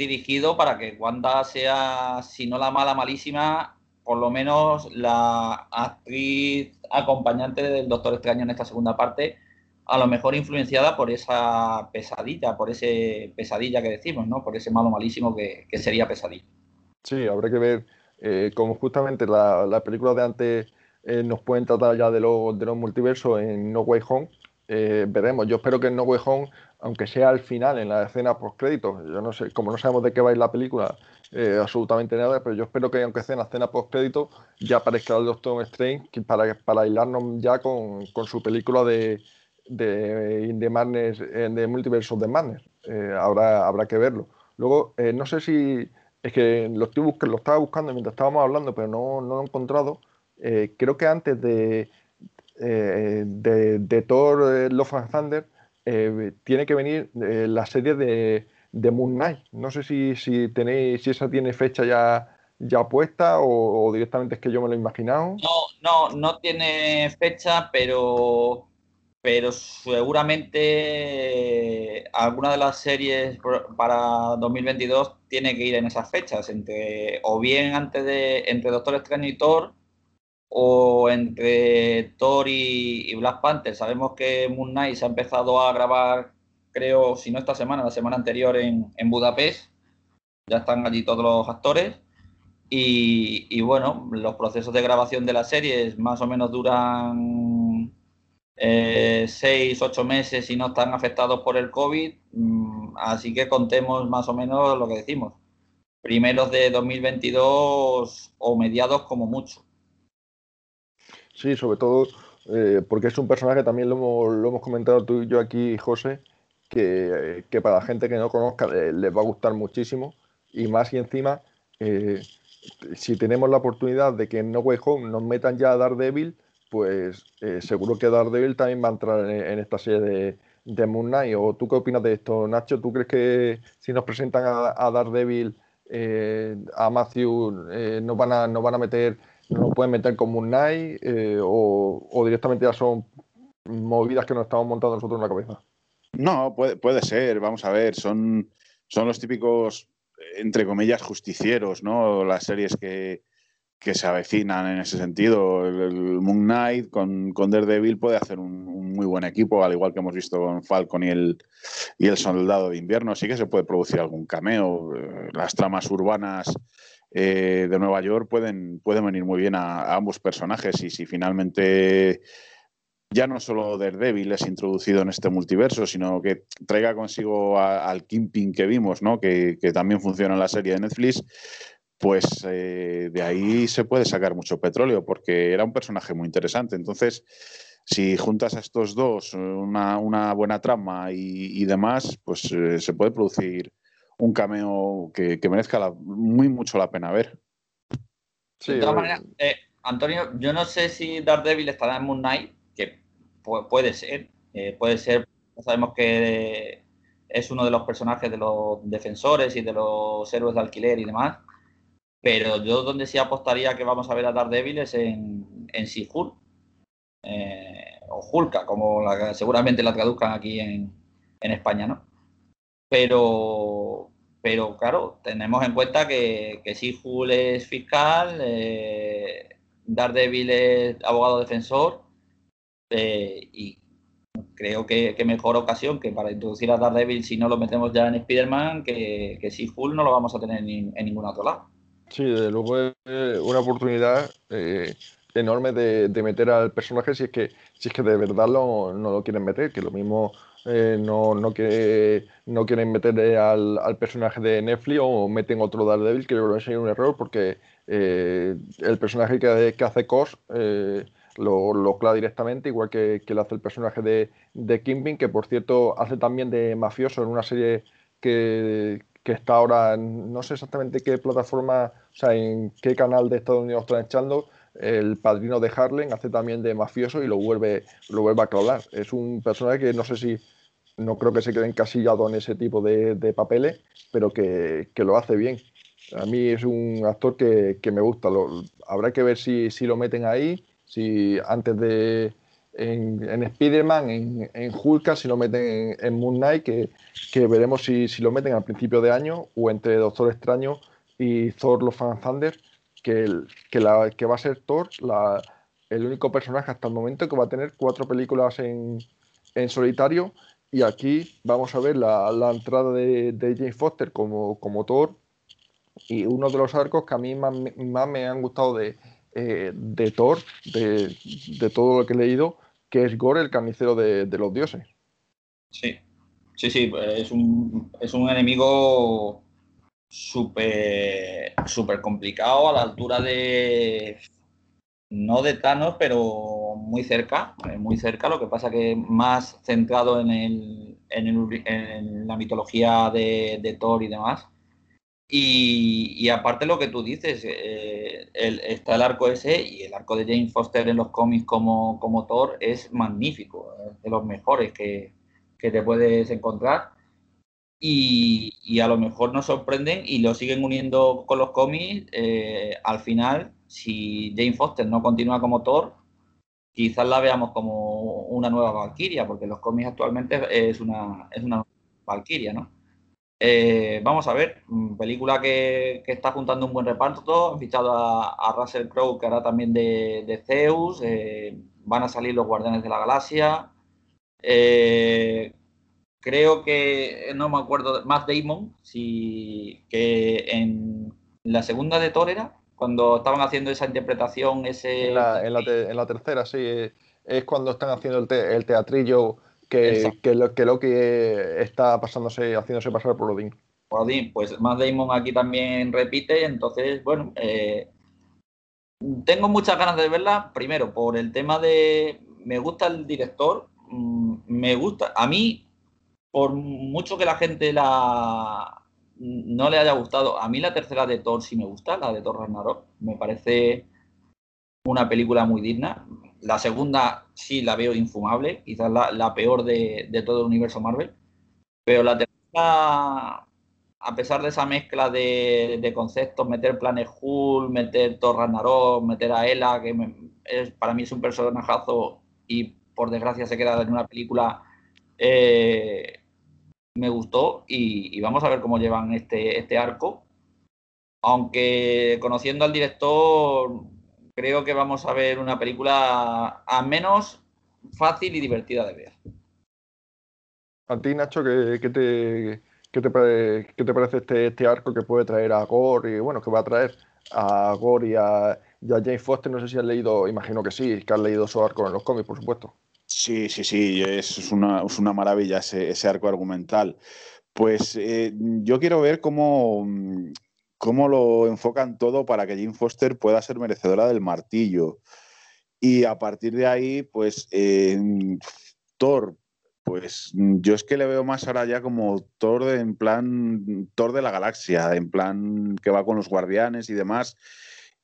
dirigido para que Wanda sea, si no la mala, malísima, por lo menos la actriz acompañante del Doctor Extraño en esta segunda parte, a lo mejor influenciada por esa pesadilla, por ese pesadilla que decimos, ¿no? Por ese malo malísimo que, sería pesadilla. Sí, habrá que ver eh, como justamente la, película de antes eh, nos pueden tratar ya de, de los multiversos en No Way Home, eh, veremos. Yo espero que en No Way Home, aunque sea al final, en la escena post créditos, yo no sé, como no sabemos de qué va a ir la película, eh, absolutamente nada, pero yo espero que aunque sea en la escena post créditos, ya aparezca el Doctor Strange para, para aislarnos ya con, su película de, de, de, Madness, eh, de Multiverse of the Madness. habrá, habrá que verlo. Luego, no sé si es que lo, estoy lo estaba buscando mientras estábamos hablando, pero no, no lo he encontrado. creo que antes de, eh, de, Thor eh, Love and Thunder eh, tiene que venir la serie de, Moon Knight. No sé si, si, tenéis, si esa tiene fecha ya, ya puesta o, directamente es que yo me lo he imaginado. No, no, no tiene fecha, pero, pero seguramente alguna de las series para 2022 tiene que ir en esas fechas, entre, o bien antes de entre Doctor Strange y Thor o entre Thor y, Black Panther. Sabemos que Moon Knight se ha empezado a grabar, creo, si no esta semana, la semana anterior en, Budapest. Ya están allí todos los actores. Y, bueno, los procesos de grabación de las series más o menos duran eh, seis, ocho meses y no están afectados por el COVID. Mm, así que contemos más o menos lo que decimos. Primeros de 2022 o mediados como mucho. Sí, sobre todo eh, porque es un personaje, también lo hemos, comentado tú y yo aquí, José, que, para la gente que no conozca les va a gustar muchísimo y más y encima, eh, si tenemos la oportunidad de que en No Way Home nos metan ya a Daredevil, pues eh, seguro que Daredevil también va a entrar en, esta serie de Moon Knight. ¿O tú qué opinas de esto, Nacho? ¿Tú crees que si nos presentan a, a Daredevil, a Matthew, nos, van a, nos van a meter, nos pueden meter con Moon Knight? Eh, o, directamente ya son movidas que nos estamos montando nosotros en la cabeza? No, puede, puede ser. Vamos a ver, son, son los típicos, entre comillas, justicieros, ¿no? Las series que, que se avecinan en ese sentido. El, Moon Knight con, con, Daredevil puede hacer un, muy buen equipo, al igual que hemos visto con Falcon y el, y el Soldado de Invierno. Sí que se puede producir algún cameo. Eh, las tramas urbanas eh, de Nueva York pueden, pueden venir muy bien a, ambos personajes y si finalmente ya no solo Daredevil es introducido en este multiverso, sino que traiga consigo al Kingpin que vimos, ¿no? que, que también funciona en la serie de Netflix, pues eh, de ahí se puede sacar mucho petróleo, porque era un personaje muy interesante. Entonces, si juntas a estos dos una, buena trama y, demás, pues eh, se puede producir un cameo que, merezca muy mucho la pena ver. de todas maneras, eh, Antonio, yo no sé si Daredevil estará en Moon Knight, que puede ser, puede ser, sabemos que es uno de los personajes de los defensores y de los héroes de alquiler y demás. Pero yo donde sí apostaría que vamos a ver a Daredevil es en, en Sihul. Eh, o Hulka, como seguramente la traduzcan aquí en, España, ¿no? Pero, pero claro, tenemos en cuenta que, que Sihul es fiscal, eh, Daredevil es abogado defensor eh, y creo que, mejor ocasión que para introducir a Daredevil si no lo metemos ya en Spider-Man que, que Sihul no lo vamos a tener en ningún otro lado. Sí, desde luego es una oportunidad eh, enorme de, meter al personaje si es que, si es que de verdad lo, no lo quieren meter, que lo mismo eh, no, no, no quieren meter al, al, personaje de Netflix o meten otro Daredevil, que creo que sería un error porque eh, el personaje que, hace Cos lo, lo clava directamente, igual que, que lo hace el personaje de, de Kingpin, que por cierto hace también de mafioso en una serie que, que está ahora, no sé exactamente qué plataforma, o sea, en qué canal de Estados Unidos está echando, el padrino de Harlem hace también de mafioso y lo vuelve, lo vuelve a clavar. Es un personaje que no sé si, no creo que se quede encasillado en ese tipo de, papeles, pero que, lo hace bien. A mí es un actor que, me gusta. Lo, habrá que ver si, si lo meten ahí, si antes de, en, en Spider-Man, en, en Hulk, si lo meten en, Moon Knight, que, que veremos si, si, lo meten al principio de año o entre Doctor Extraño y Thor Los Fan Thunder, que, el, que, va a ser Thor el único personaje hasta el momento que va a tener cuatro películas en, en solitario. Y aquí vamos a ver la, la entrada de, de, James Foster como, como Thor. Y uno de los arcos que a mí más, más me han gustado de, eh, de Thor, de, de, todo lo que he leído, que es Gore, el carnicero de, de los dioses. Sí, sí, sí, es un, es un enemigo súper super complicado a la altura de no de Thanos, pero muy cerca, eh, muy cerca, lo que pasa que más centrado en, el, en, el, en la mitología de, de, Thor y demás. Y, aparte lo que tú dices, eh, está el arco ese y el arco de Jane Foster en los cómics como, como Thor es magnífico, es de los mejores que, te puedes encontrar. Y, a lo mejor nos sorprenden y lo siguen uniendo con los cómics. Eh, al final, si Jane Foster no continúa como Thor, quizás la veamos como una nueva Valkyria, porque los cómics actualmente es una, es una Valkyria, ¿no? Eh, vamos a ver, mm, película que, está juntando un buen reparto. Han fichado a, Russell Crowe, que hará también de, Zeus. Eh, van a salir los Guardianes de la Galaxia. Eh, creo que, no me acuerdo, Matt Damon, si, que en la segunda de Thor era, cuando estaban haciendo esa interpretación, ese... En la, tercera, sí, es cuando están haciendo el, el teatrillo que, que, que Loki está pasándose, haciéndose pasar por Odín. Por Odín, pues más Damon aquí también repite, entonces, bueno, eh, tengo muchas ganas de verla, primero por el tema de, me gusta el director, mm, me gusta, a mí, por mucho que la gente la no le haya gustado, a mí la tercera de Thor sí me gusta, la de Thor Ragnarok, me parece una película muy digna, La segunda sí la veo infumable, quizás la, peor de, todo el universo Marvel. Pero la tercera, a pesar de esa mezcla de, conceptos, meter Planet Hulk, meter Thor Ragnarok, meter a Ela, que para mí es un personajazo y por desgracia se queda en una película, eh, me gustó y, vamos a ver cómo llevan este, este arco. Aunque conociendo al director, creo que vamos a ver una película a menos fácil y divertida de ver. A ti, Nacho, ¿qué, te, qué te, parece este, este, arco que puede traer a Gore y bueno, que va a traer a Gore y a, James Foster? No sé si has leído, imagino que sí, que has leído su arco en los cómics, por supuesto. Sí, sí, sí, es una, es una maravilla ese, arco argumental. Pues eh, yo quiero ver cómo, cómo lo enfocan todo para que Jane Foster pueda ser merecedora del martillo. Y a partir de ahí, pues Thor, pues yo es que le veo más ahora ya como Thor de, en plan Thor de la galaxia, en plan que va con los guardianes y demás,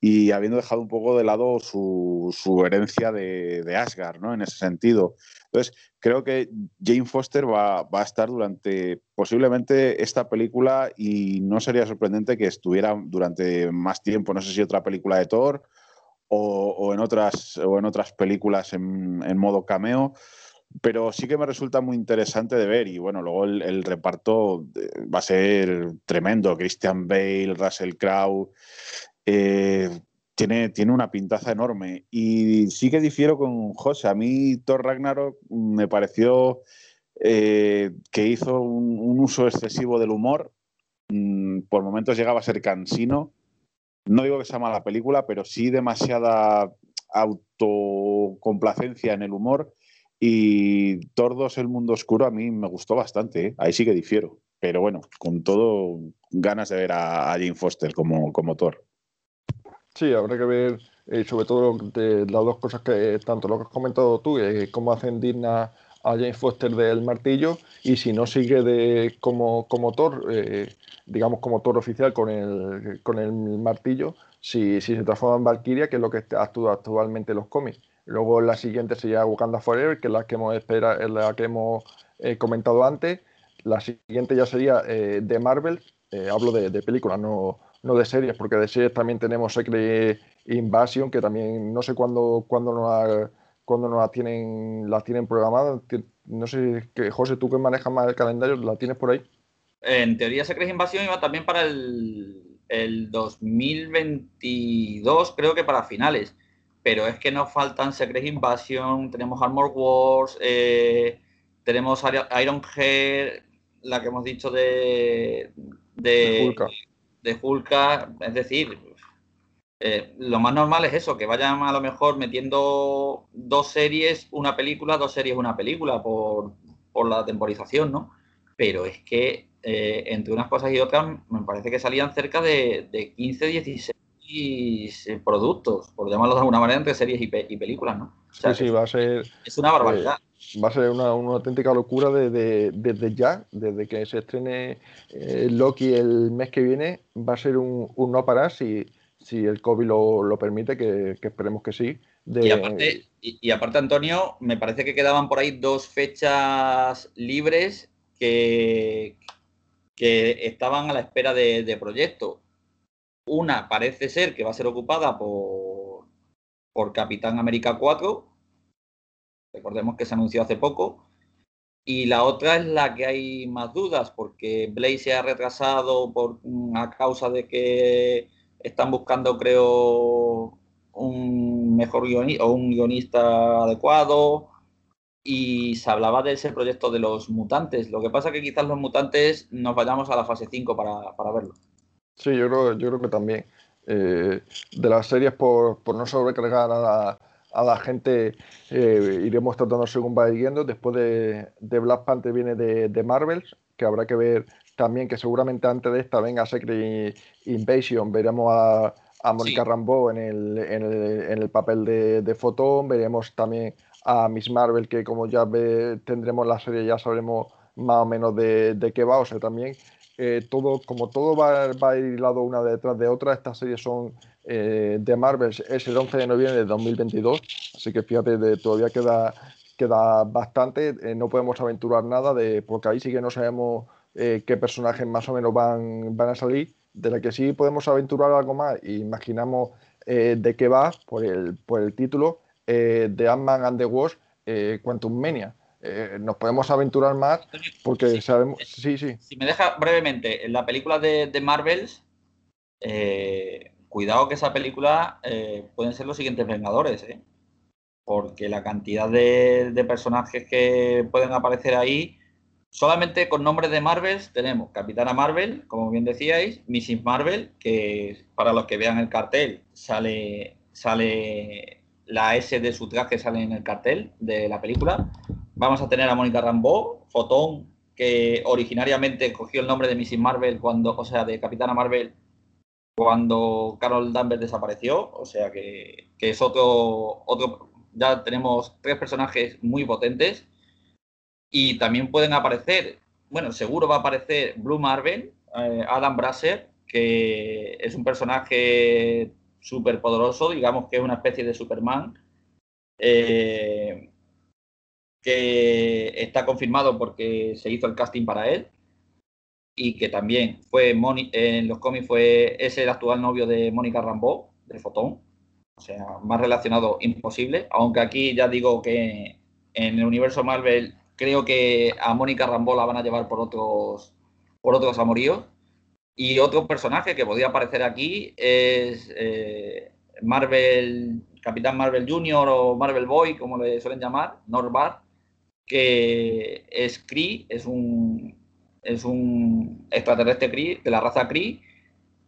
y habiendo dejado un poco de lado su, herencia de, de, Asgard, ¿no? En ese sentido. Entonces, creo que Jane Foster va, a estar durante posiblemente esta película y no sería sorprendente que estuviera durante más tiempo, no sé si otra película de Thor o, en, otras, o en otras películas en, modo cameo, pero sí que me resulta muy interesante de ver y bueno, luego el, reparto eh, va a ser tremendo, Christian Bale, Russell Crowe. Eh, tiene, tiene una pintaza enorme. Y sí que difiero con José. A mí Thor Ragnarok me pareció eh, que hizo un, uso excesivo del humor. Mm, por momentos llegaba a ser cansino. No digo que sea mala película, pero sí demasiada autocomplacencia en el humor. Y 2, El Mundo Oscuro, a mí me gustó bastante. ¿eh? Ahí sí que difiero. Pero bueno, con todo, ganas de ver a, Jane Foster como, como Thor. Sí, habrá que ver eh, sobre todo las dos cosas que tanto lo que has comentado tú, eh, cómo hacen digna a James Foster del martillo y si no sigue de como, como Thor, eh, digamos como Thor oficial con el, con el martillo, si, si se transforma en Valkyria, que es lo que actúa actualmente en los cómics. Luego la siguiente sería Wakanda Forever, que es la que hemos, espera, es la que hemos comentado antes. La siguiente ya sería de Marvel, hablo de, de películas, no, no de series, porque de series también tenemos Secret Invasion, que también no sé cuándo, cuándo nos, cuándo nos la tienen, la tienen programada. No sé, que, José, tú que manejas más el calendario, ¿la tienes por ahí? En teoría Secret Invasion iba también para el, 2022, creo que para finales. Pero es que nos faltan Secret Invasion, tenemos Armor Wars, eh, tenemos Iron Head, la que hemos dicho de, de, de Hulka, es decir, eh, lo más normal es eso, que vayan a lo mejor metiendo dos series, una película, dos series, una película por, la temporización, ¿no? Pero es que eh, entre unas cosas y otras me parece que salían cerca de, de 15, 16 productos, por llamarlo de alguna manera, entre series y, películas, ¿no? sí, sí, va a ser... Es una barbaridad. Eh, va a ser una, auténtica locura desde, ya, desde que se estrene eh, Loki el mes que viene, va a ser un, no parar si, si el COVID lo, permite, que, esperemos que sí. Y, aparte, Antonio, me parece que quedaban por ahí dos fechas libres que, que estaban a la espera de, de proyecto. Una parece ser que va a ser ocupada por, por Capitán América 4, recordemos que se anunció hace poco, y la otra es la que hay más dudas, porque Blaze se ha retrasado por, mm, a causa de que están buscando, creo, un mejor guionista o un guionista adecuado. Y se hablaba de ese proyecto de los mutantes. Lo que pasa es que quizás los mutantes nos vayamos a la fase 5 para, para verlo. Sí, yo creo, yo creo que también. Eh, de las series, por, por no sobrecargar a la, a la gente eh, iremos tratando según va yendo. Después de, de Black Panther viene de, de Marvel, que habrá que ver también que seguramente antes de esta venga Secret Invasion, veremos a, a Mónica Rambeau en el, en el, en el papel de, de Fotón, veremos también a Miss Marvel, que como ya ve, tendremos la serie, ya sabremos más o menos de, de qué va, o sea, también eh, todo, como todo va, va, a ir hilado una detrás de otra, estas series son eh, de Marvel es el 11 de noviembre de 2022, así que fíjate, de, todavía queda, queda bastante, eh, no podemos aventurar nada, de, porque ahí sí que no sabemos eh, qué personajes más o menos van, van a salir, de la que sí podemos aventurar algo más imaginamos de qué va por el, por el título de Ant-Man and the Wasp, Quantum Mania. nos podemos aventurar más porque sabemos. Sí, sí. Si me deja brevemente, en la película de, de Marvels, cuidado que esa película eh, pueden ser los siguientes Vengadores, ¿eh? porque la cantidad de, personajes que pueden aparecer ahí, solamente con nombres de Marvel tenemos Capitana Marvel, como bien decíais, Mrs. Marvel, que para los que vean el cartel sale, sale la S de su traje sale en el cartel de la película. Vamos a tener a Mónica Rambeau, Fotón, que originariamente cogió el nombre de Mrs. Marvel cuando, o sea, de Capitana Marvel cuando Carol Danvers desapareció, o sea que, es otro, otro, ya tenemos tres personajes muy potentes y también pueden aparecer, bueno, seguro va a aparecer Blue Marvel, eh, Adam Brasser, que es un personaje súper poderoso, digamos que es una especie de Superman, eh, que está confirmado porque se hizo el casting para él y que también fue en los cómics fue es el actual novio de Mónica Rambeau, de Fotón. O sea, más relacionado imposible. Aunque aquí ya digo que en el universo Marvel creo que a Mónica Rambeau la van a llevar por otros por otros amoríos. Y otro personaje que podría aparecer aquí es eh, Marvel, Capitán Marvel Junior o Marvel Boy, como le suelen llamar, Norbar, que es Kree, es un es un extraterrestre Kree, de la raza Kree,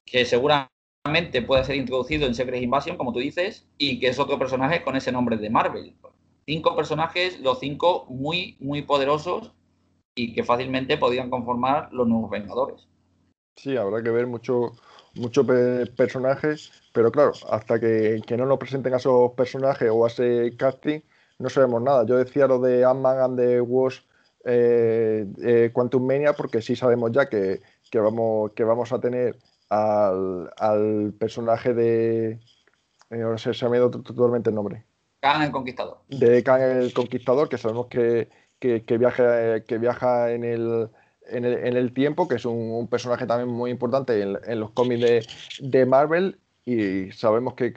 que seguramente puede ser introducido en Secret Invasion, como tú dices, y que es otro personaje con ese nombre de Marvel. Cinco personajes, los cinco muy, muy poderosos y que fácilmente podrían conformar los nuevos Vengadores. Sí, habrá que ver muchos mucho personajes, pero claro, hasta que, no nos presenten a esos personajes o a ese casting, no sabemos nada. Yo decía lo de Ant-Man and the Wasp eh, eh, Quantum Mania porque sí sabemos ya que, vamos, que vamos a tener al, personaje de... Eh, ahora se, me ha ido totalmente el nombre. Khan el Conquistador. De Khan el Conquistador, que sabemos que, viaja, que viaja en el, en el, tiempo, que es un, personaje también muy importante en, los cómics de, Marvel. Y sabemos que,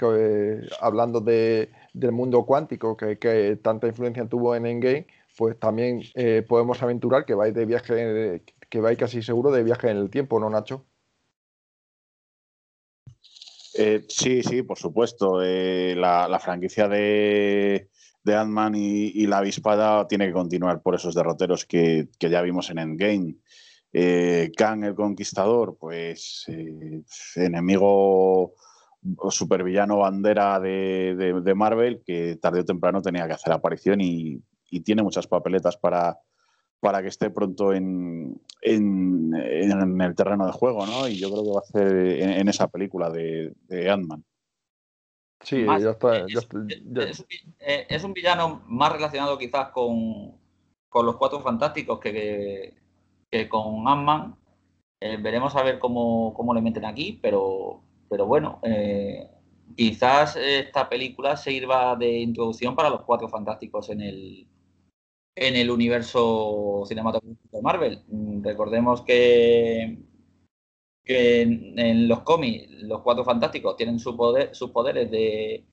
hablando de, del mundo cuántico, que, que, tanta influencia tuvo en Endgame, pues también eh, podemos aventurar que vais de viaje, que vais casi seguro de viaje en el tiempo, ¿no, Nacho? Eh, sí, sí, por supuesto. Eh, la, franquicia de, de Ant-Man y, la avispada tiene que continuar por esos derroteros que, ya vimos en Endgame. Kang el Conquistador, pues enemigo supervillano bandera de, de, Marvel que tarde o temprano tenía que hacer aparición y y tiene muchas papeletas para, para que esté pronto en, en, el terreno de juego, ¿no? Y yo creo que va a ser en, esa película de, de Ant-Man. Sí, ya está. Eh, es, un, villano más relacionado quizás con, los Cuatro Fantásticos que, que, con Ant-Man. Eh, veremos a ver cómo, cómo, le meten aquí, pero, pero bueno, eh, quizás esta película sirva de introducción para los Cuatro Fantásticos en el, en el universo cinematográfico de Marvel. Mm, recordemos que, en, los cómics los Cuatro Fantásticos tienen sus poderes de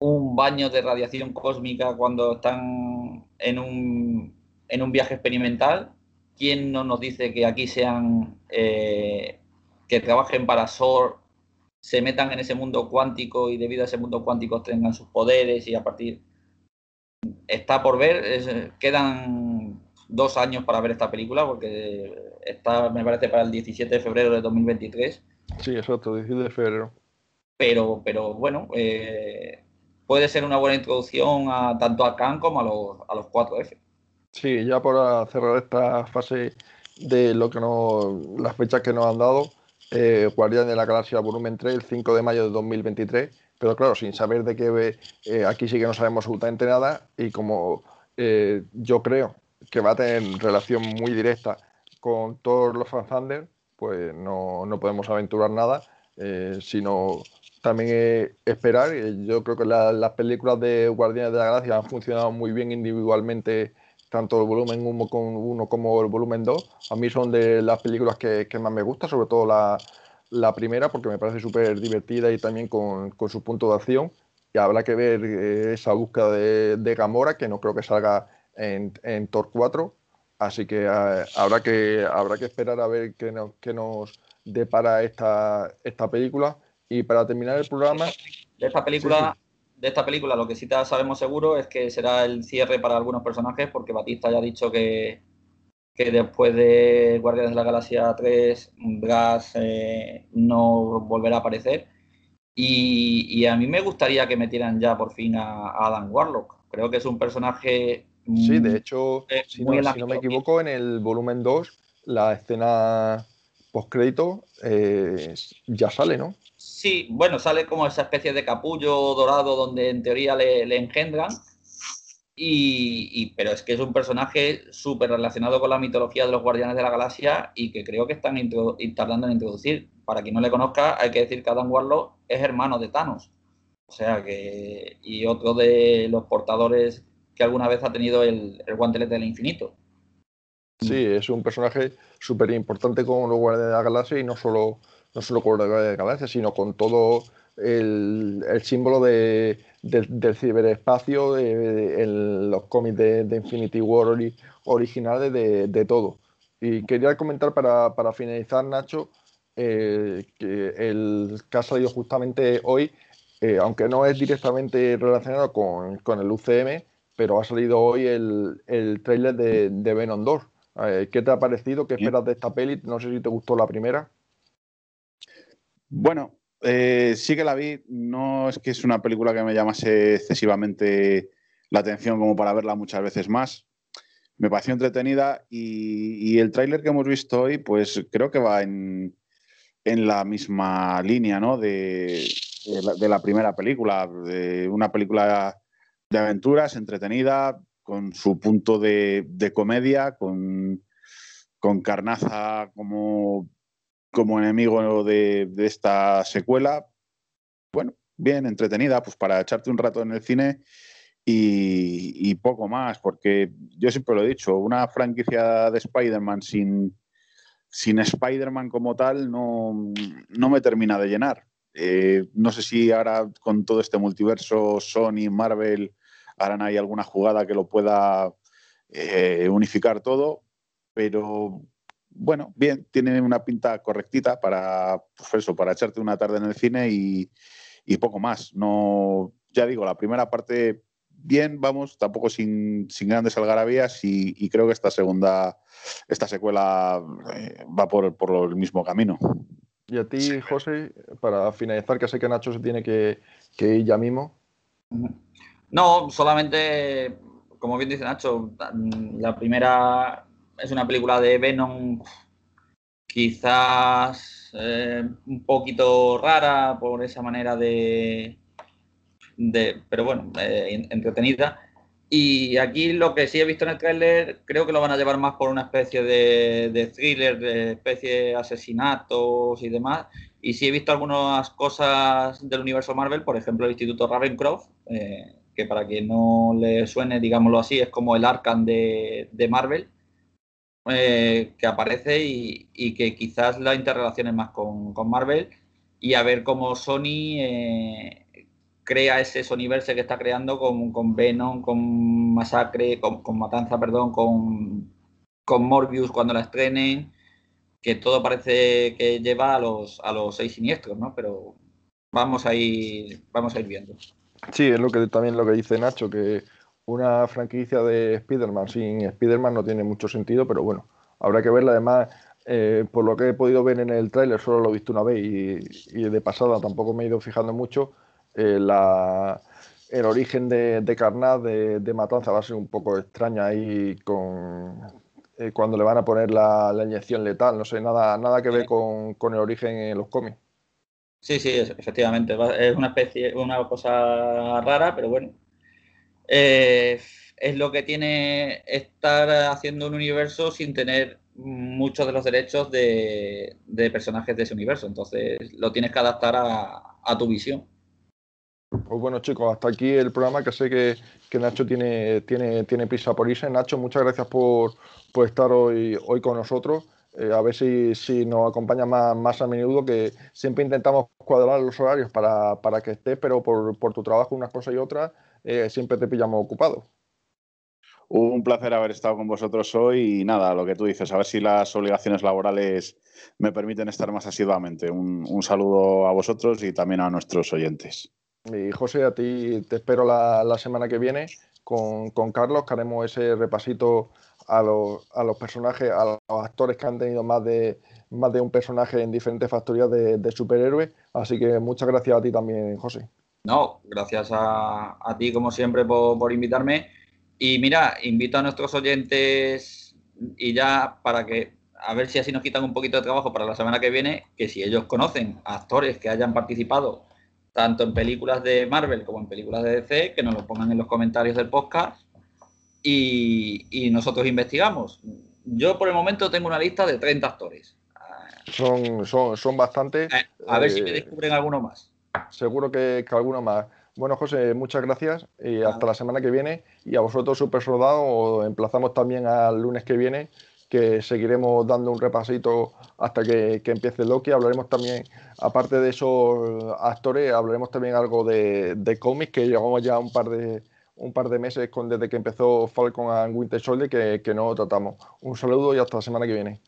un baño de radiación cósmica cuando están en un, en un viaje experimental. ¿Quién no nos dice que aquí sean, eh, que trabajen para SOR, se metan en ese mundo cuántico y debido a ese mundo cuántico tengan sus poderes y a partir está por ver, quedan dos años para ver esta película porque está, me parece, para el 17 de febrero de 2023. Sí, exacto, 17 de febrero. Pero, pero bueno, eh, puede ser una buena introducción a, tanto a Khan como a los, a los 4F. Sí, ya para cerrar esta fase de lo que no, las fechas que nos han dado, eh, Guardián de la Galaxia Volumen 3, el 5 de mayo de 2023 pero claro, sin saber de qué eh, aquí sí que no sabemos absolutamente nada y como eh, yo creo que va a tener relación muy directa con todos los fan pues no, podemos aventurar nada, eh, sino también esperar. Yo creo que las películas de Guardianes de la Galaxia han funcionado muy bien individualmente, tanto el volumen 1 como, como el volumen 2. A mí son de las películas que, más me gustan, sobre todo la, primera, porque me parece súper divertida y también con, su punto de acción. Y habrá que ver eh, esa búsqueda de, Gamora, que no creo que salga en, en Thor 4. Así que eh, habrá que habrá que esperar a ver qué nos, qué nos depara esta, esta película. Y para terminar el programa. De esta película, de esta película, lo que sí sabemos seguro es que será el cierre para algunos personajes, porque Batista ya ha dicho que, que después de Guardianes de la Galaxia 3, Gas eh, no volverá a aparecer. Y, a mí me gustaría que metieran ya por fin a, Adam Warlock. Creo que es un personaje. Sí, de hecho, si, no, si no, me equivoco, en el volumen 2, la escena postcrédito eh, ya sale, ¿no? Sí, bueno, sale como esa especie de capullo dorado donde en teoría le, engendran. Y, pero es que es un personaje súper relacionado con la mitología de los Guardianes de la Galaxia y que creo que están tardando en introducir. Para quien no le conozca, hay que decir que Adam Warlock es hermano de Thanos. O sea que. Y otro de los portadores que alguna vez ha tenido el, el guantelete del infinito. Sí, es un personaje súper importante con los Guardianes de la Galaxia y no solo, no solo con los Guardianes de la Galaxia, sino con todo el, símbolo de, del ciberespacio en los cómics de, Infinity War originales de, todo. Y quería comentar para, finalizar, Nacho, eh, que el que ha salido justamente hoy, eh, aunque no es directamente relacionado con, el UCM, pero ha salido hoy el, el trailer de, de Venom 2. ¿Qué te ha parecido? ¿Qué esperas de esta peli? No sé si te gustó la primera. Bueno, eh, sí que la vi. No es que es una película que me llamase excesivamente la atención como para verla muchas veces más. Me pareció entretenida y, el tráiler que hemos visto hoy, pues creo que va en, la misma línea ¿no? de, la, primera película, de una película de aventuras entretenida, con su punto de, comedia, con, Carnaza como, como enemigo de, esta secuela. Bueno, bien, entretenida, pues para echarte un rato en el cine y, poco más, porque yo siempre lo he dicho, una franquicia de Spider-Man sin, sin Spider-Man como tal no, no, me termina de llenar. Eh, no sé si ahora con todo este multiverso, Sony, Marvel harán ahí alguna jugada que lo pueda eh, unificar todo, pero bueno, bien, tiene una pinta correctita para, pues eso, para echarte una tarde en el cine y, poco más. No, ya digo, la primera parte bien, vamos, tampoco sin, grandes algarabías y, creo que esta segunda, esta secuela eh, va por, el mismo camino. Y a ti, José, para finalizar, que sé que Nacho se tiene que, que ir ya mismo. No, solamente, como bien dice Nacho, la primera es una película de Venom quizás eh, un poquito rara por esa manera de, pero bueno, eh, entretenida. Y aquí lo que sí he visto en el tráiler, creo que lo van a llevar más por una especie de, de, thriller, de especie de asesinatos y demás. Y sí he visto algunas cosas del universo Marvel, por ejemplo, el Instituto Ravencroft, eh, que para quien no le suene, digámoslo así, es como el Arkham de, Marvel, eh, que aparece y, que quizás la interrelacione más con, Marvel y a ver cómo Sony eh, crea ese Sonyverse que está creando con, con Venom, con Masacre, con, Matanza, perdón, con, con Morbius cuando la estrenen, que todo parece que lleva a los, a los seis siniestros, ¿no? Pero vamos a ir, vamos a ir viendo. Sí, es lo que también lo que dice Nacho, que una franquicia de Spider-Man sin Spider-Man no tiene mucho sentido, pero bueno, habrá que verla. Además, eh, por lo que he podido ver en el tráiler, solo lo he visto una vez y, de pasada tampoco me he ido fijando mucho. Eh, el origen de, de Carnaz, de, Matanza, va a ser un poco extraña ahí con eh, cuando le van a poner la, inyección letal. No sé, nada, nada que ver con, con el origen en los cómics. Sí, sí, efectivamente. Es una especie, una cosa rara, pero bueno. Eh, es lo que tiene estar haciendo un universo sin tener muchos de los derechos de, personajes de ese universo. Entonces lo tienes que adaptar a, a tu visión. Pues bueno, chicos, hasta aquí el programa, que sé que, Nacho tiene, tiene, tiene prisa por irse. Nacho, muchas gracias por, estar hoy, hoy con nosotros. Eh, a ver si, si nos acompaña más, más, a menudo, que siempre intentamos cuadrar los horarios para, que estés, pero por, tu trabajo, unas cosas y otras, eh, siempre te pillamos ocupado. Un placer haber estado con vosotros hoy y nada, lo que tú dices, a ver si las obligaciones laborales me permiten estar más asiduamente. Un, saludo a vosotros y también a nuestros oyentes. Y José, a ti te espero la, semana que viene con, con Carlos, que haremos ese repasito a los, a los personajes, a los actores que han tenido más de, más de un personaje en diferentes factorías de, de superhéroes. Así que muchas gracias a ti también, José. No, gracias a, a ti como siempre por, por, invitarme. Y mira, invito a nuestros oyentes y ya para que, a ver si así nos quitan un poquito de trabajo para la semana que viene, que si ellos conocen actores que hayan participado tanto en películas de Marvel como en películas de DC, que nos lo pongan en los comentarios del podcast y, nosotros investigamos. Yo por el momento tengo una lista de 30 actores. Son, son, son bastantes. A ver si me eh, descubren alguno más. Seguro que, alguno más. Bueno, José, muchas gracias y hasta la semana que viene. Y a vosotros, Super Soldado, emplazamos también al lunes que viene, que seguiremos dando un repasito hasta que, empiece Loki. Hablaremos también, aparte de esos actores, hablaremos también algo de, de cómics, que llevamos ya un par de, un par de meses con, desde que empezó Falcon and Winter Soldier que, que no tratamos. Un saludo y hasta la semana que viene.